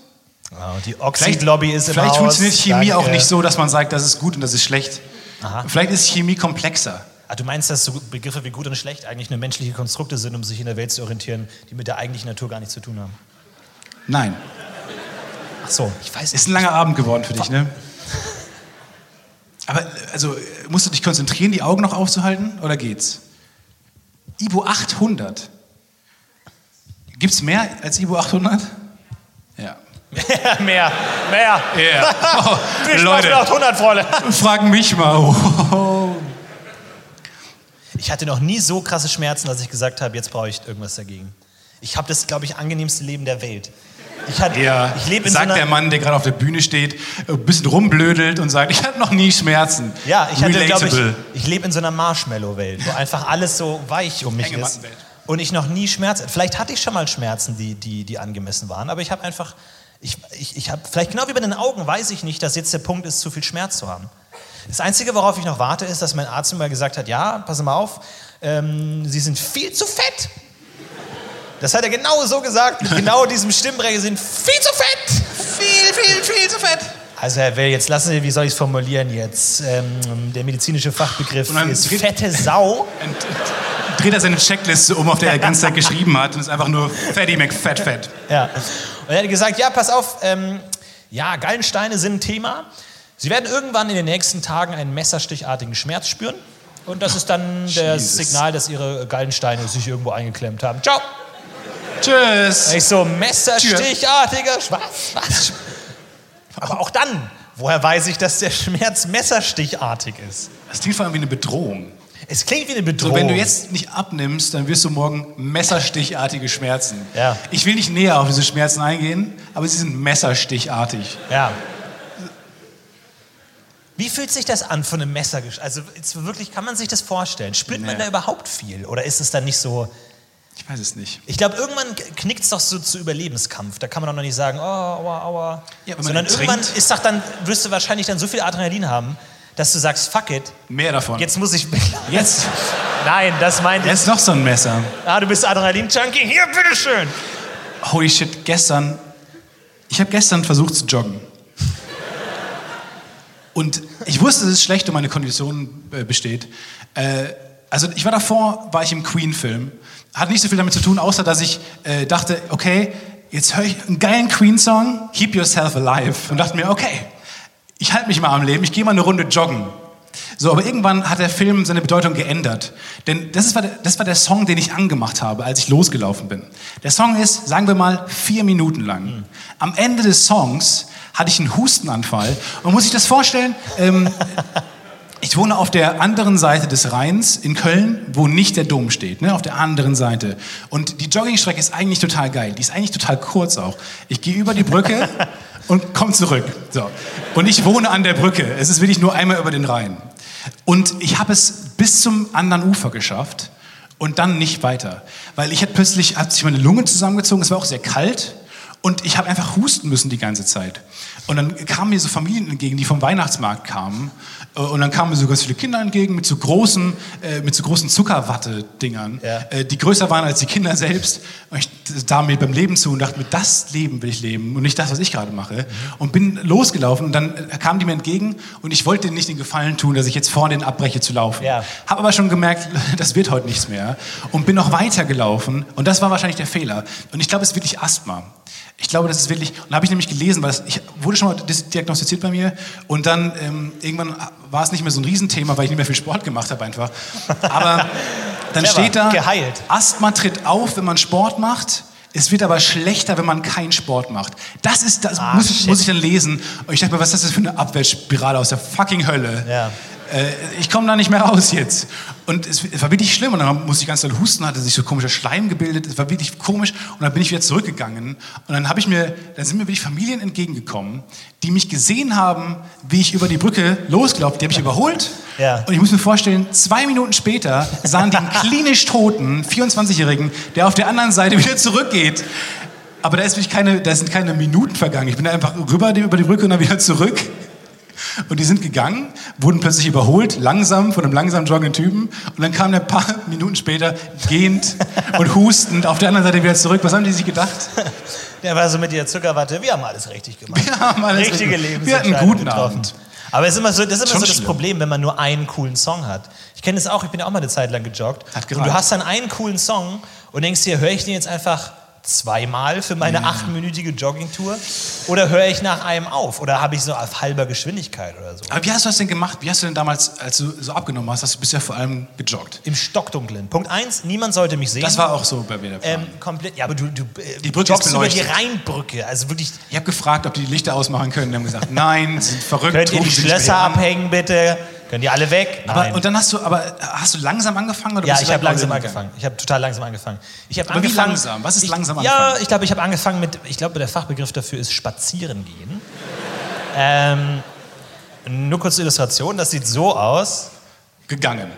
Oh, die Oxid-Lobby ist Vielleicht funktioniert Chemie Danke. auch nicht so, dass man sagt, das ist gut und das ist schlecht. Aha. Vielleicht ist Chemie komplexer. Ah, du meinst, dass so Begriffe wie gut und schlecht eigentlich nur menschliche Konstrukte sind, um sich in der Welt zu orientieren, die mit der eigentlichen Natur gar nichts zu tun haben? Nein. Ach so, ich weiß Ist ein langer Abend geworden für dich, ne? Aber also musst du dich konzentrieren, die Augen noch aufzuhalten oder geht's? Ibo 800. Gibt's mehr als Ibo 800? Mehr, mehr. Ja. Oh, Viel Spaß Leute, mit 800, Freunde. frag mich mal. Oh. Ich hatte noch nie so krasse Schmerzen, dass ich gesagt habe, jetzt brauche ich irgendwas dagegen. Ich habe das, glaube ich, angenehmste Leben der Welt. Ich, hatte, Ja, ich lebe in sagt so der einer, Mann, der gerade auf der Bühne steht, ein bisschen rumblödelt und sagt, ich hatte noch nie Schmerzen. Ja, ich hatte, glaube ich, ich lebe in so einer Marshmallow-Welt, wo einfach alles so weich um mich ist. Hängemattenwelt. Und ich noch nie Schmerzen. Vielleicht hatte ich schon mal Schmerzen, die, die, die angemessen waren, aber ich habe einfach, ich, ich, ich habe, vielleicht genau wie bei den Augen, weiß ich nicht, dass jetzt der Punkt ist, zu viel Schmerz zu haben. Das Einzige, worauf ich noch warte, ist, dass mein Arzt mir mal gesagt hat: Ja, pass mal auf, ähm, Sie sind viel zu fett. Das hat er genau so gesagt, mit genau diesem Stimmbrecher, sind viel zu fett. Viel, viel, viel zu fett. Also Herr Well, jetzt lassen Sie, wie soll ich es formulieren jetzt? Ähm, der medizinische Fachbegriff ist dreht- fette Sau. Dreht er seine Checkliste um, auf der er die ganze Zeit geschrieben hat und ist einfach nur Fatty McFat Fat. Ja. Und er hat gesagt, ja, pass auf, ähm, ja, Gallensteine sind ein Thema. Sie werden irgendwann in den nächsten Tagen einen messerstichartigen Schmerz spüren. Und das ist dann das Jesus. Signal, dass Ihre Gallensteine sich irgendwo eingeklemmt haben. Ciao. Tschüss. Ich so, messerstichartiger Schmerz. Was? Aber auch dann, woher weiß ich, dass der Schmerz messerstichartig ist? Das klingt vor allem wie eine Bedrohung. Es klingt wie eine So, Bedrohung. wenn du jetzt nicht abnimmst, dann wirst du morgen messerstichartige Schmerzen. Ja. Ich will nicht näher auf diese Schmerzen eingehen, aber sie sind messerstichartig. Ja. Wie fühlt sich das an von einem Messer? Also wirklich, kann man sich das vorstellen? Spürt man Nee. da überhaupt viel? Oder ist es dann nicht so? Ich weiß es nicht. Ich glaube, irgendwann knickt es doch so zu Überlebenskampf. Da kann man doch noch nicht sagen, oh, aua, aua. Ja, man Sondern irgendwann ist doch dann, wirst du wahrscheinlich dann so viel Adrenalin haben, dass du sagst, fuck it, Mehr davon. jetzt muss ich. Jetzt, Nein, das meinte ich. jetzt noch so ein Messer. Ah, du bist Adrenalin-Junkie. Hier, bitteschön. Holy shit, gestern. Ich habe gestern versucht zu joggen. Und ich wusste, dass es schlecht um meine Kondition äh, besteht. Äh, also ich war davor, war ich im Queen-Film. Hat nicht so viel damit zu tun, außer dass ich äh, dachte, okay, jetzt höre ich einen geilen Queen-Song, Keep Yourself Alive. Und dachte mir, okay, ich halte mich mal am Leben, ich gehe mal eine Runde joggen. So, aber irgendwann hat der Film seine Bedeutung geändert. Denn das, war der- das war der Song, den ich angemacht habe, als ich losgelaufen bin. Der Song ist, sagen wir mal, vier Minuten lang. Am Ende des Songs hatte ich einen Hustenanfall. Und muss sich das vorstellen, ähm, ich wohne auf der anderen Seite des Rheins in Köln, wo nicht der Dom steht, ne, auf der anderen Seite. Und die Joggingstrecke ist eigentlich total geil. Die ist eigentlich total kurz auch. Ich gehe über die Brücke und komme zurück. So. Und ich wohne an der Brücke. Es ist wirklich nur einmal über den Rhein. Und ich habe es bis zum anderen Ufer geschafft und dann nicht weiter. Weil ich hatte plötzlich, hat sich meine Lunge zusammengezogen, es war auch sehr kalt und ich habe einfach husten müssen die ganze Zeit. Und dann kamen mir so Familien entgegen, die vom Weihnachtsmarkt kamen. Äh, Und dann kamen mir so ganz viele Kinder entgegen mit so großen, äh, mit so großen Zuckerwatte-Dingern, Ja. äh, die größer waren als die Kinder selbst. Und ich sah mir beim Leben zu und dachte mir, das Leben will ich leben und nicht das, was ich gerade mache. Und bin losgelaufen und dann kamen die mir entgegen und ich wollte denen nicht den Gefallen tun, dass ich jetzt vor denen abbreche zu laufen. Ja. Habe aber schon gemerkt, das wird heute nichts mehr. Und bin noch weiter gelaufen. Und das war wahrscheinlich der Fehler. Und ich glaube, es ist wirklich Asthma. Ich glaube, das ist wirklich, und da habe ich nämlich gelesen, weil ich wurde schon mal diagnostiziert bei mir und dann ähm, irgendwann war es nicht mehr so ein Riesenthema, weil ich nicht mehr viel Sport gemacht habe einfach. Aber dann steht da, geheilt. Asthma tritt auf, wenn man Sport macht. Es wird aber schlechter, wenn man keinen Sport macht. Das ist, das Ah, muss, muss ich dann lesen. Und ich dachte mir, was ist das für eine Abwärtsspirale aus der fucking Hölle? Ja. Äh, ich komme da nicht mehr raus jetzt. Und es, war wirklich schlimm. Und dann musste ich ganz doll husten, hatte sich so komischer Schleim gebildet. Es war wirklich komisch. Und dann bin ich wieder zurückgegangen. Und dann habe ich mir, dann sind mir wirklich Familien entgegengekommen, die mich gesehen haben, wie ich über die Brücke losgelaufen. Die habe ich überholt. Ja. Und ich muss mir vorstellen, zwei Minuten später sahen die einen klinisch toten 24-Jährigen, der auf der anderen Seite wieder zurückgeht. Aber da, ist wirklich keine, da sind keine Minuten vergangen. Ich bin da einfach rüber über die Brücke und dann wieder zurück. Und die sind gegangen, wurden plötzlich überholt, langsam, von einem langsam joggenden Typen. Und dann kam der ein paar Minuten später gehend und hustend auf der anderen Seite wieder zurück. Was haben die sich gedacht? Der war so mit der Zuckerwatte. Wir haben alles richtig gemacht. Wir haben alles Richtige richtig- Wir hatten einen guten getroffen. Abend. Aber es ist immer so, das ist immer so das schlimm. Problem, wenn man nur einen coolen Song hat. Ich kenne das auch, ich bin ja auch mal eine Zeit lang gejoggt. Und du hast dann einen coolen Song und denkst dir, höre ich den jetzt einfach zweimal für meine achtminütige Joggingtour? Oder höre ich nach einem auf? Oder habe ich so auf halber Geschwindigkeit oder so? Aber wie hast du das denn gemacht? Wie hast du denn damals, als du so abgenommen hast, hast du bist ja vor allem gejoggt? Im Stockdunklen. Punkt eins, niemand sollte mich sehen. Das war auch so bei mir der Plan. ähm, komplett, ja, aber du, du äh, Die Brücke joggst ist über die. Rheinbrücke. Also wirklich, ich habe gefragt, ob die die Lichter ausmachen können. Die haben gesagt, nein, sie sind verrückt. könnt ihr die Schlösser abhängen, bitte? Könnt ihr alle weg? Aber, und dann hast du, aber hast du langsam angefangen? Oder Ja, bist ich habe langsam angefangen. Ich habe total langsam angefangen. Ich habe wie angefangen. langsam? Was ist ich, langsam Ja, anfangen? ich glaube, ich habe angefangen mit. Ich glaube, der Fachbegriff dafür ist spazieren gehen. ähm, nur kurze Illustration. Das sieht so aus. Gegangen.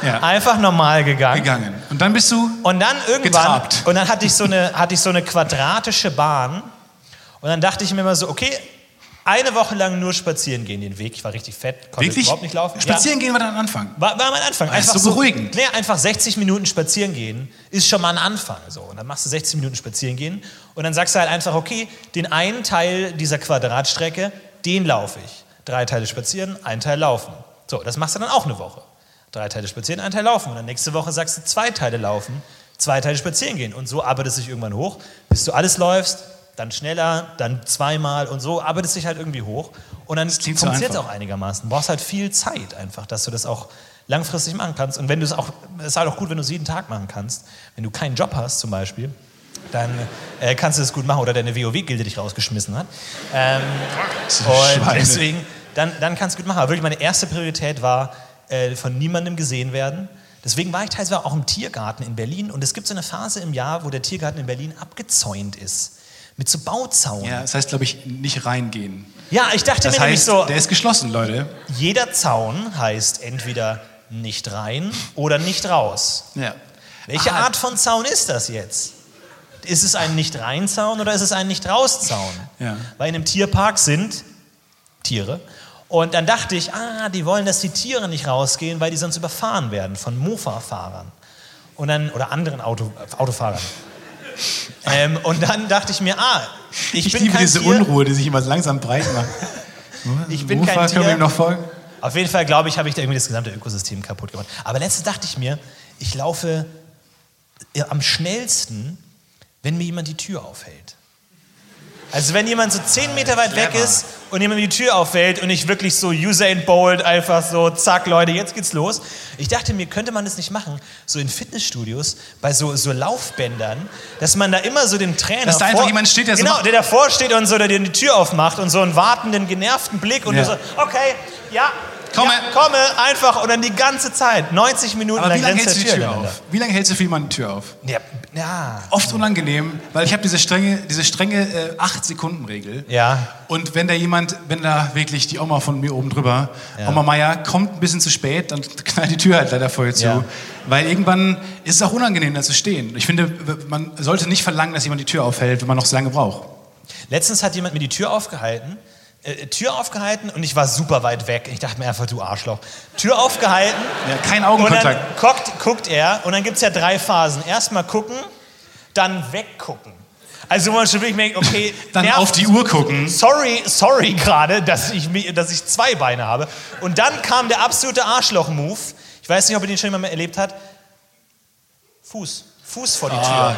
Ja, Einfach normal gegangen. gegangen. Und dann bist du, Und dann irgendwann, Getrabt. und dann hatte ich, so eine, hatte ich so eine quadratische Bahn. Und dann dachte ich mir immer so, okay, eine Woche lang nur spazieren gehen den Weg. Ich war richtig fett, konnte wirklich, überhaupt nicht laufen. spazieren gehen wir dann Anfang. Ja, war, war mein Anfang. Das ist so beruhigend. Nee, einfach 60 Minuten spazieren gehen ist schon mal ein Anfang. So. Und dann machst du 60 Minuten spazieren gehen und dann sagst du halt einfach, okay, den einen Teil dieser Quadratstrecke, den laufe ich. Drei Teile spazieren, ein Teil laufen. So, das machst du dann auch eine Woche. Drei Teile spazieren, ein Teil laufen. Und dann nächste Woche sagst du zwei Teile laufen, zwei Teile spazieren gehen. Und so arbeitest du dich irgendwann hoch, bis du alles läufst, dann schneller, dann zweimal und so arbeitest dich halt irgendwie hoch. Und dann funktioniert es auch einigermaßen. Du brauchst halt viel Zeit einfach, dass du das auch langfristig machen kannst. Und wenn du es auch, es ist halt auch gut, wenn du es jeden Tag machen kannst. Wenn du keinen Job hast zum Beispiel, dann äh, kannst du es gut machen oder deine WoW-Gilde dich rausgeschmissen hat. Ähm, und Schweine. deswegen, dann, dann kannst du gut machen. Aber wirklich meine erste Priorität war, äh, von niemandem gesehen werden. Deswegen war ich teilweise auch im Tiergarten in Berlin. Und es gibt so eine Phase im Jahr, wo der Tiergarten in Berlin abgezäunt ist. Mit so Bauzaun. Ja, das heißt, glaube ich, nicht reingehen. Ja, ich dachte Das mir nämlich heißt, so, der ist geschlossen, Leute. jeder Zaun heißt entweder nicht rein oder nicht raus. Ja. Welche Ah. Art von Zaun ist das jetzt? Ist es ein Nicht-Rein-Zaun oder ist es ein Nicht-Raus-Zaun? Ja. Weil in einem Tierpark sind Tiere. Und dann dachte ich, ah, die wollen, dass die Tiere nicht rausgehen, weil die sonst überfahren werden von Mofa-Fahrern. Und dann, oder anderen Auto, Autofahrern. Ähm, und dann dachte ich mir, ah, ich, Ich bin liebe diese Tier. Unruhe, die sich immer langsam breit macht. Ich bin Ufer, kein Können wir Tier. ihm noch folgen? Auf jeden Fall, glaube ich, habe ich da irgendwie das gesamte Ökosystem kaputt gemacht. Aber letztens dachte ich mir, ich laufe am schnellsten, wenn mir jemand die Tür aufhält. Also wenn jemand so zehn Meter weit weg clever. ist und jemand die Tür aufhält und ich wirklich so Usain Bolt einfach so, zack Leute, jetzt geht's los. Ich dachte mir, könnte man das nicht machen, so in Fitnessstudios, bei so, so Laufbändern, dass man da immer so den Trainer Dass da einfach jemand steht, der so genau, der davor steht und so der die Tür aufmacht und so einen wartenden, genervten Blick und Ja. so, okay, ja, Komme. ja, komme, einfach und dann die ganze Zeit, 90 Minuten Aber lang wie lange hältst du die Tür ineinander. auf? Wie lange hältst du für jemanden die Tür auf? Ja, ja, Oft unangenehm, weil ich habe diese strenge, diese strenge äh, 8-Sekunden-Regel. ja. Und wenn da jemand, wenn da wirklich die Oma von mir oben drüber, Ja. Oma Meier, kommt ein bisschen zu spät, dann knallt die Tür halt leider voll zu. Ja. Weil irgendwann ist es auch unangenehm, da zu stehen. Ich finde, man sollte nicht verlangen, dass jemand die Tür aufhält, wenn man noch so lange braucht. Letztens hat jemand mir die Tür aufgehalten, äh, Tür aufgehalten und ich war super weit weg. Ich dachte mir einfach, du Arschloch. Tür aufgehalten Ja, kein und dann Augenkontakt. guckt, guckt er und dann gibt es ja drei Phasen. Erstmal gucken, dann weggucken. Also wo man schon wirklich merkt, okay, Dann nervt. auf die Uhr gucken. Sorry, sorry gerade, dass ich, dass ich zwei Beine habe. Und dann kam der absolute Arschloch-Move. Ich weiß nicht, ob ihr den schon mal erlebt habt. Fuß. Fuß vor die Ah.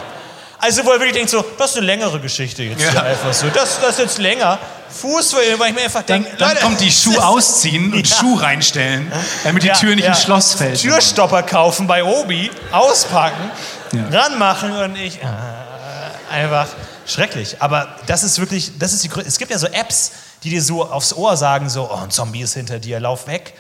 Also wo er wirklich denkt so, das ist eine längere Geschichte jetzt Ja. einfach so. Das, das ist jetzt länger. Fuß weil ich mir einfach Dann, denke, dann Leute, kommt die Schuh ausziehen und Ja. Schuh reinstellen, damit die Ja, Tür nicht ja. ins Schloss fällt. Türstopper kaufen bei Obi, auspacken, Ja. ranmachen und ich. Äh, einfach schrecklich. Aber das ist wirklich, das ist die Es gibt ja so Apps, die dir so aufs Ohr sagen: so, oh, ein Zombie ist hinter dir, lauf weg.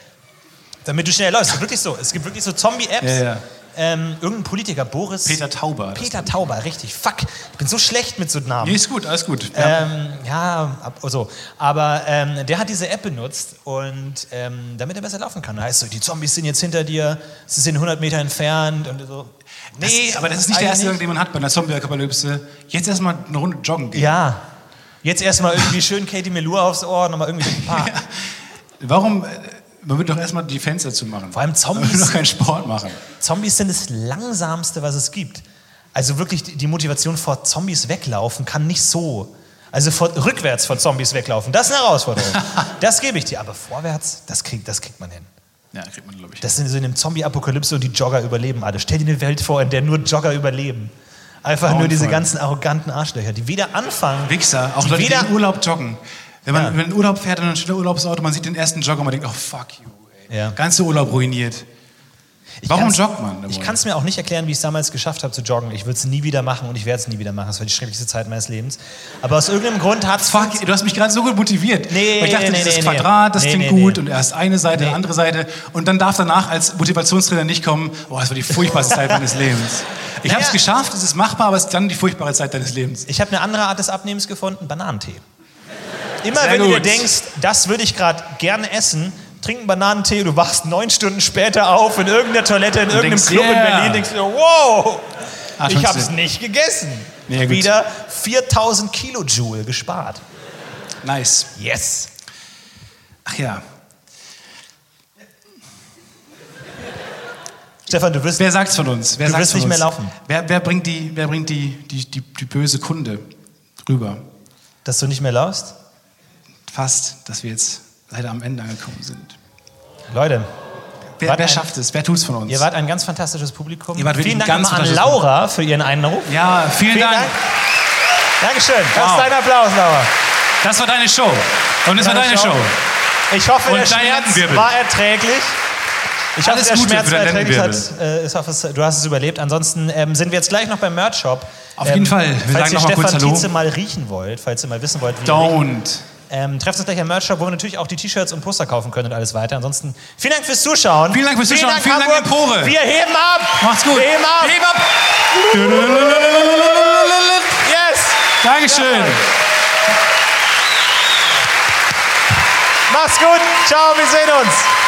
Damit du schnell läufst. Wirklich so. Es gibt wirklich so Zombie-Apps. Ja, ja. ähm, irgendein Politiker, Boris. Peter Tauber. das Peter Tauber, richtig. Fuck, ich bin so schlecht mit so Namen. Nee, ist gut, alles gut. Ja. Ähm, ja, ab, so. Aber ähm, der hat diese App benutzt und ähm, damit er besser laufen kann. Da heißt so, die Zombies sind jetzt hinter dir, sie sind 100 Meter entfernt und so. Nee, aber das ist nicht der erste, eigentlich den man hat bei einer Zombie-Apokalypse. Jetzt erstmal eine Runde joggen gehen. Ja. Jetzt erstmal irgendwie schön Katie Melua aufs Ohr, nochmal irgendwie ein paar. Warum? Man würde doch erstmal die Fenster zumachen. Vor allem Man würde Zombies. doch keinen Sport machen. Zombies sind das langsamste, was es gibt. Also wirklich die die Motivation vor Zombies weglaufen kann nicht so. Also vor, rückwärts vor Zombies weglaufen, das ist eine Herausforderung. das gebe ich dir. Aber vorwärts, das kriegt, das kriegt man hin. Ja, kriegt man, glaube ich. Das sind so in einem Zombie-Apokalypse und die Jogger überleben alle. Stell dir eine Welt vor, in der nur Jogger überleben. Einfach nur diese ganzen arroganten Arschlöcher, die weder anfangen. Wichser, auch die Leute, die weder, in Urlaub joggen. Wenn man Ja. in Urlaub fährt und dann steht der Urlaubsauto, man sieht den ersten Jogger und man denkt, oh fuck you. Ey. Ja. Ganze Urlaub ruiniert. Ich Warum joggt man? Ich kann es mir auch nicht erklären, wie ich es damals geschafft habe zu joggen. Ich würde es nie wieder machen und ich werde es nie wieder machen. Das war die schrecklichste Zeit meines Lebens. Aber aus irgendeinem Grund hat es Fuck, du hast mich gerade so gut motiviert. Nee, Weil ich dachte, nee, dieses nee, Quadrat, das nee, klingt nee, gut und erst eine Seite, Nee. andere Seite und dann darf danach als Motivationstrainer nicht kommen, oh, das war die furchtbarste Zeit meines Lebens. Ich habe es geschafft, es ist machbar, aber es ist dann die furchtbare Zeit deines Lebens. Ich habe eine andere Art des Abnehmens gefunden, Bananentee. Immer Sehr wenn du dir gut. denkst, das würde ich gerade gerne essen, trink einen Bananentee, du wachst neun Stunden später auf in irgendeiner Toilette in irgendeinem denkst, Club in yeah. Berlin, denkst du, wow, Ah, ich habe es nicht gegessen. Ja, gut. Wieder 4000 Kilojoule gespart. Nice. Yes. Ach ja. Stefan, du wirst Wer sagt's von uns? Wer Du sagt's wirst von nicht uns? mehr laufen. Wer, wer bringt, die, wer bringt die, die, die, die böse Kunde rüber? dass du nicht mehr laufst? Fast, dass wir jetzt leider am Ende angekommen sind. Leute, Wer, wer ein- schafft es? Wer tut's von uns? ihr wart ein ganz fantastisches Publikum. Vielen Dank an Laura für ihren Einruf. ja, vielen, Vielen Dank. Dank. Dankeschön. Das Wow. ist dein Applaus, Laura. Das war deine Show. Und es war Deine Show. Show. Ich hoffe, Und der Schmerz war erträglich. Ich hoffe, Alles der Gute Schmerz war erträglich. Hat, äh, ich hoffe, es, du hast es überlebt. Ansonsten ähm, sind wir jetzt gleich noch beim Merch-Shop. Auf jeden Fall. Wir falls sagen ihr Stefan. Tietze mal riechen wollt, falls ihr mal wissen wollt, wie Don't. Ähm, trefft uns gleich am Merch-Shop, wo wir natürlich auch die T-Shirts und Poster kaufen können und alles weiter. Ansonsten vielen Dank fürs Zuschauen. Vielen Dank fürs Zuschauen. Vielen Dank, Hamburg. Empore. Wir heben ab. Macht's gut. Wir heben ab. Heb ab. Yes. Dankeschön. Mach's gut. Ciao, wir sehen uns.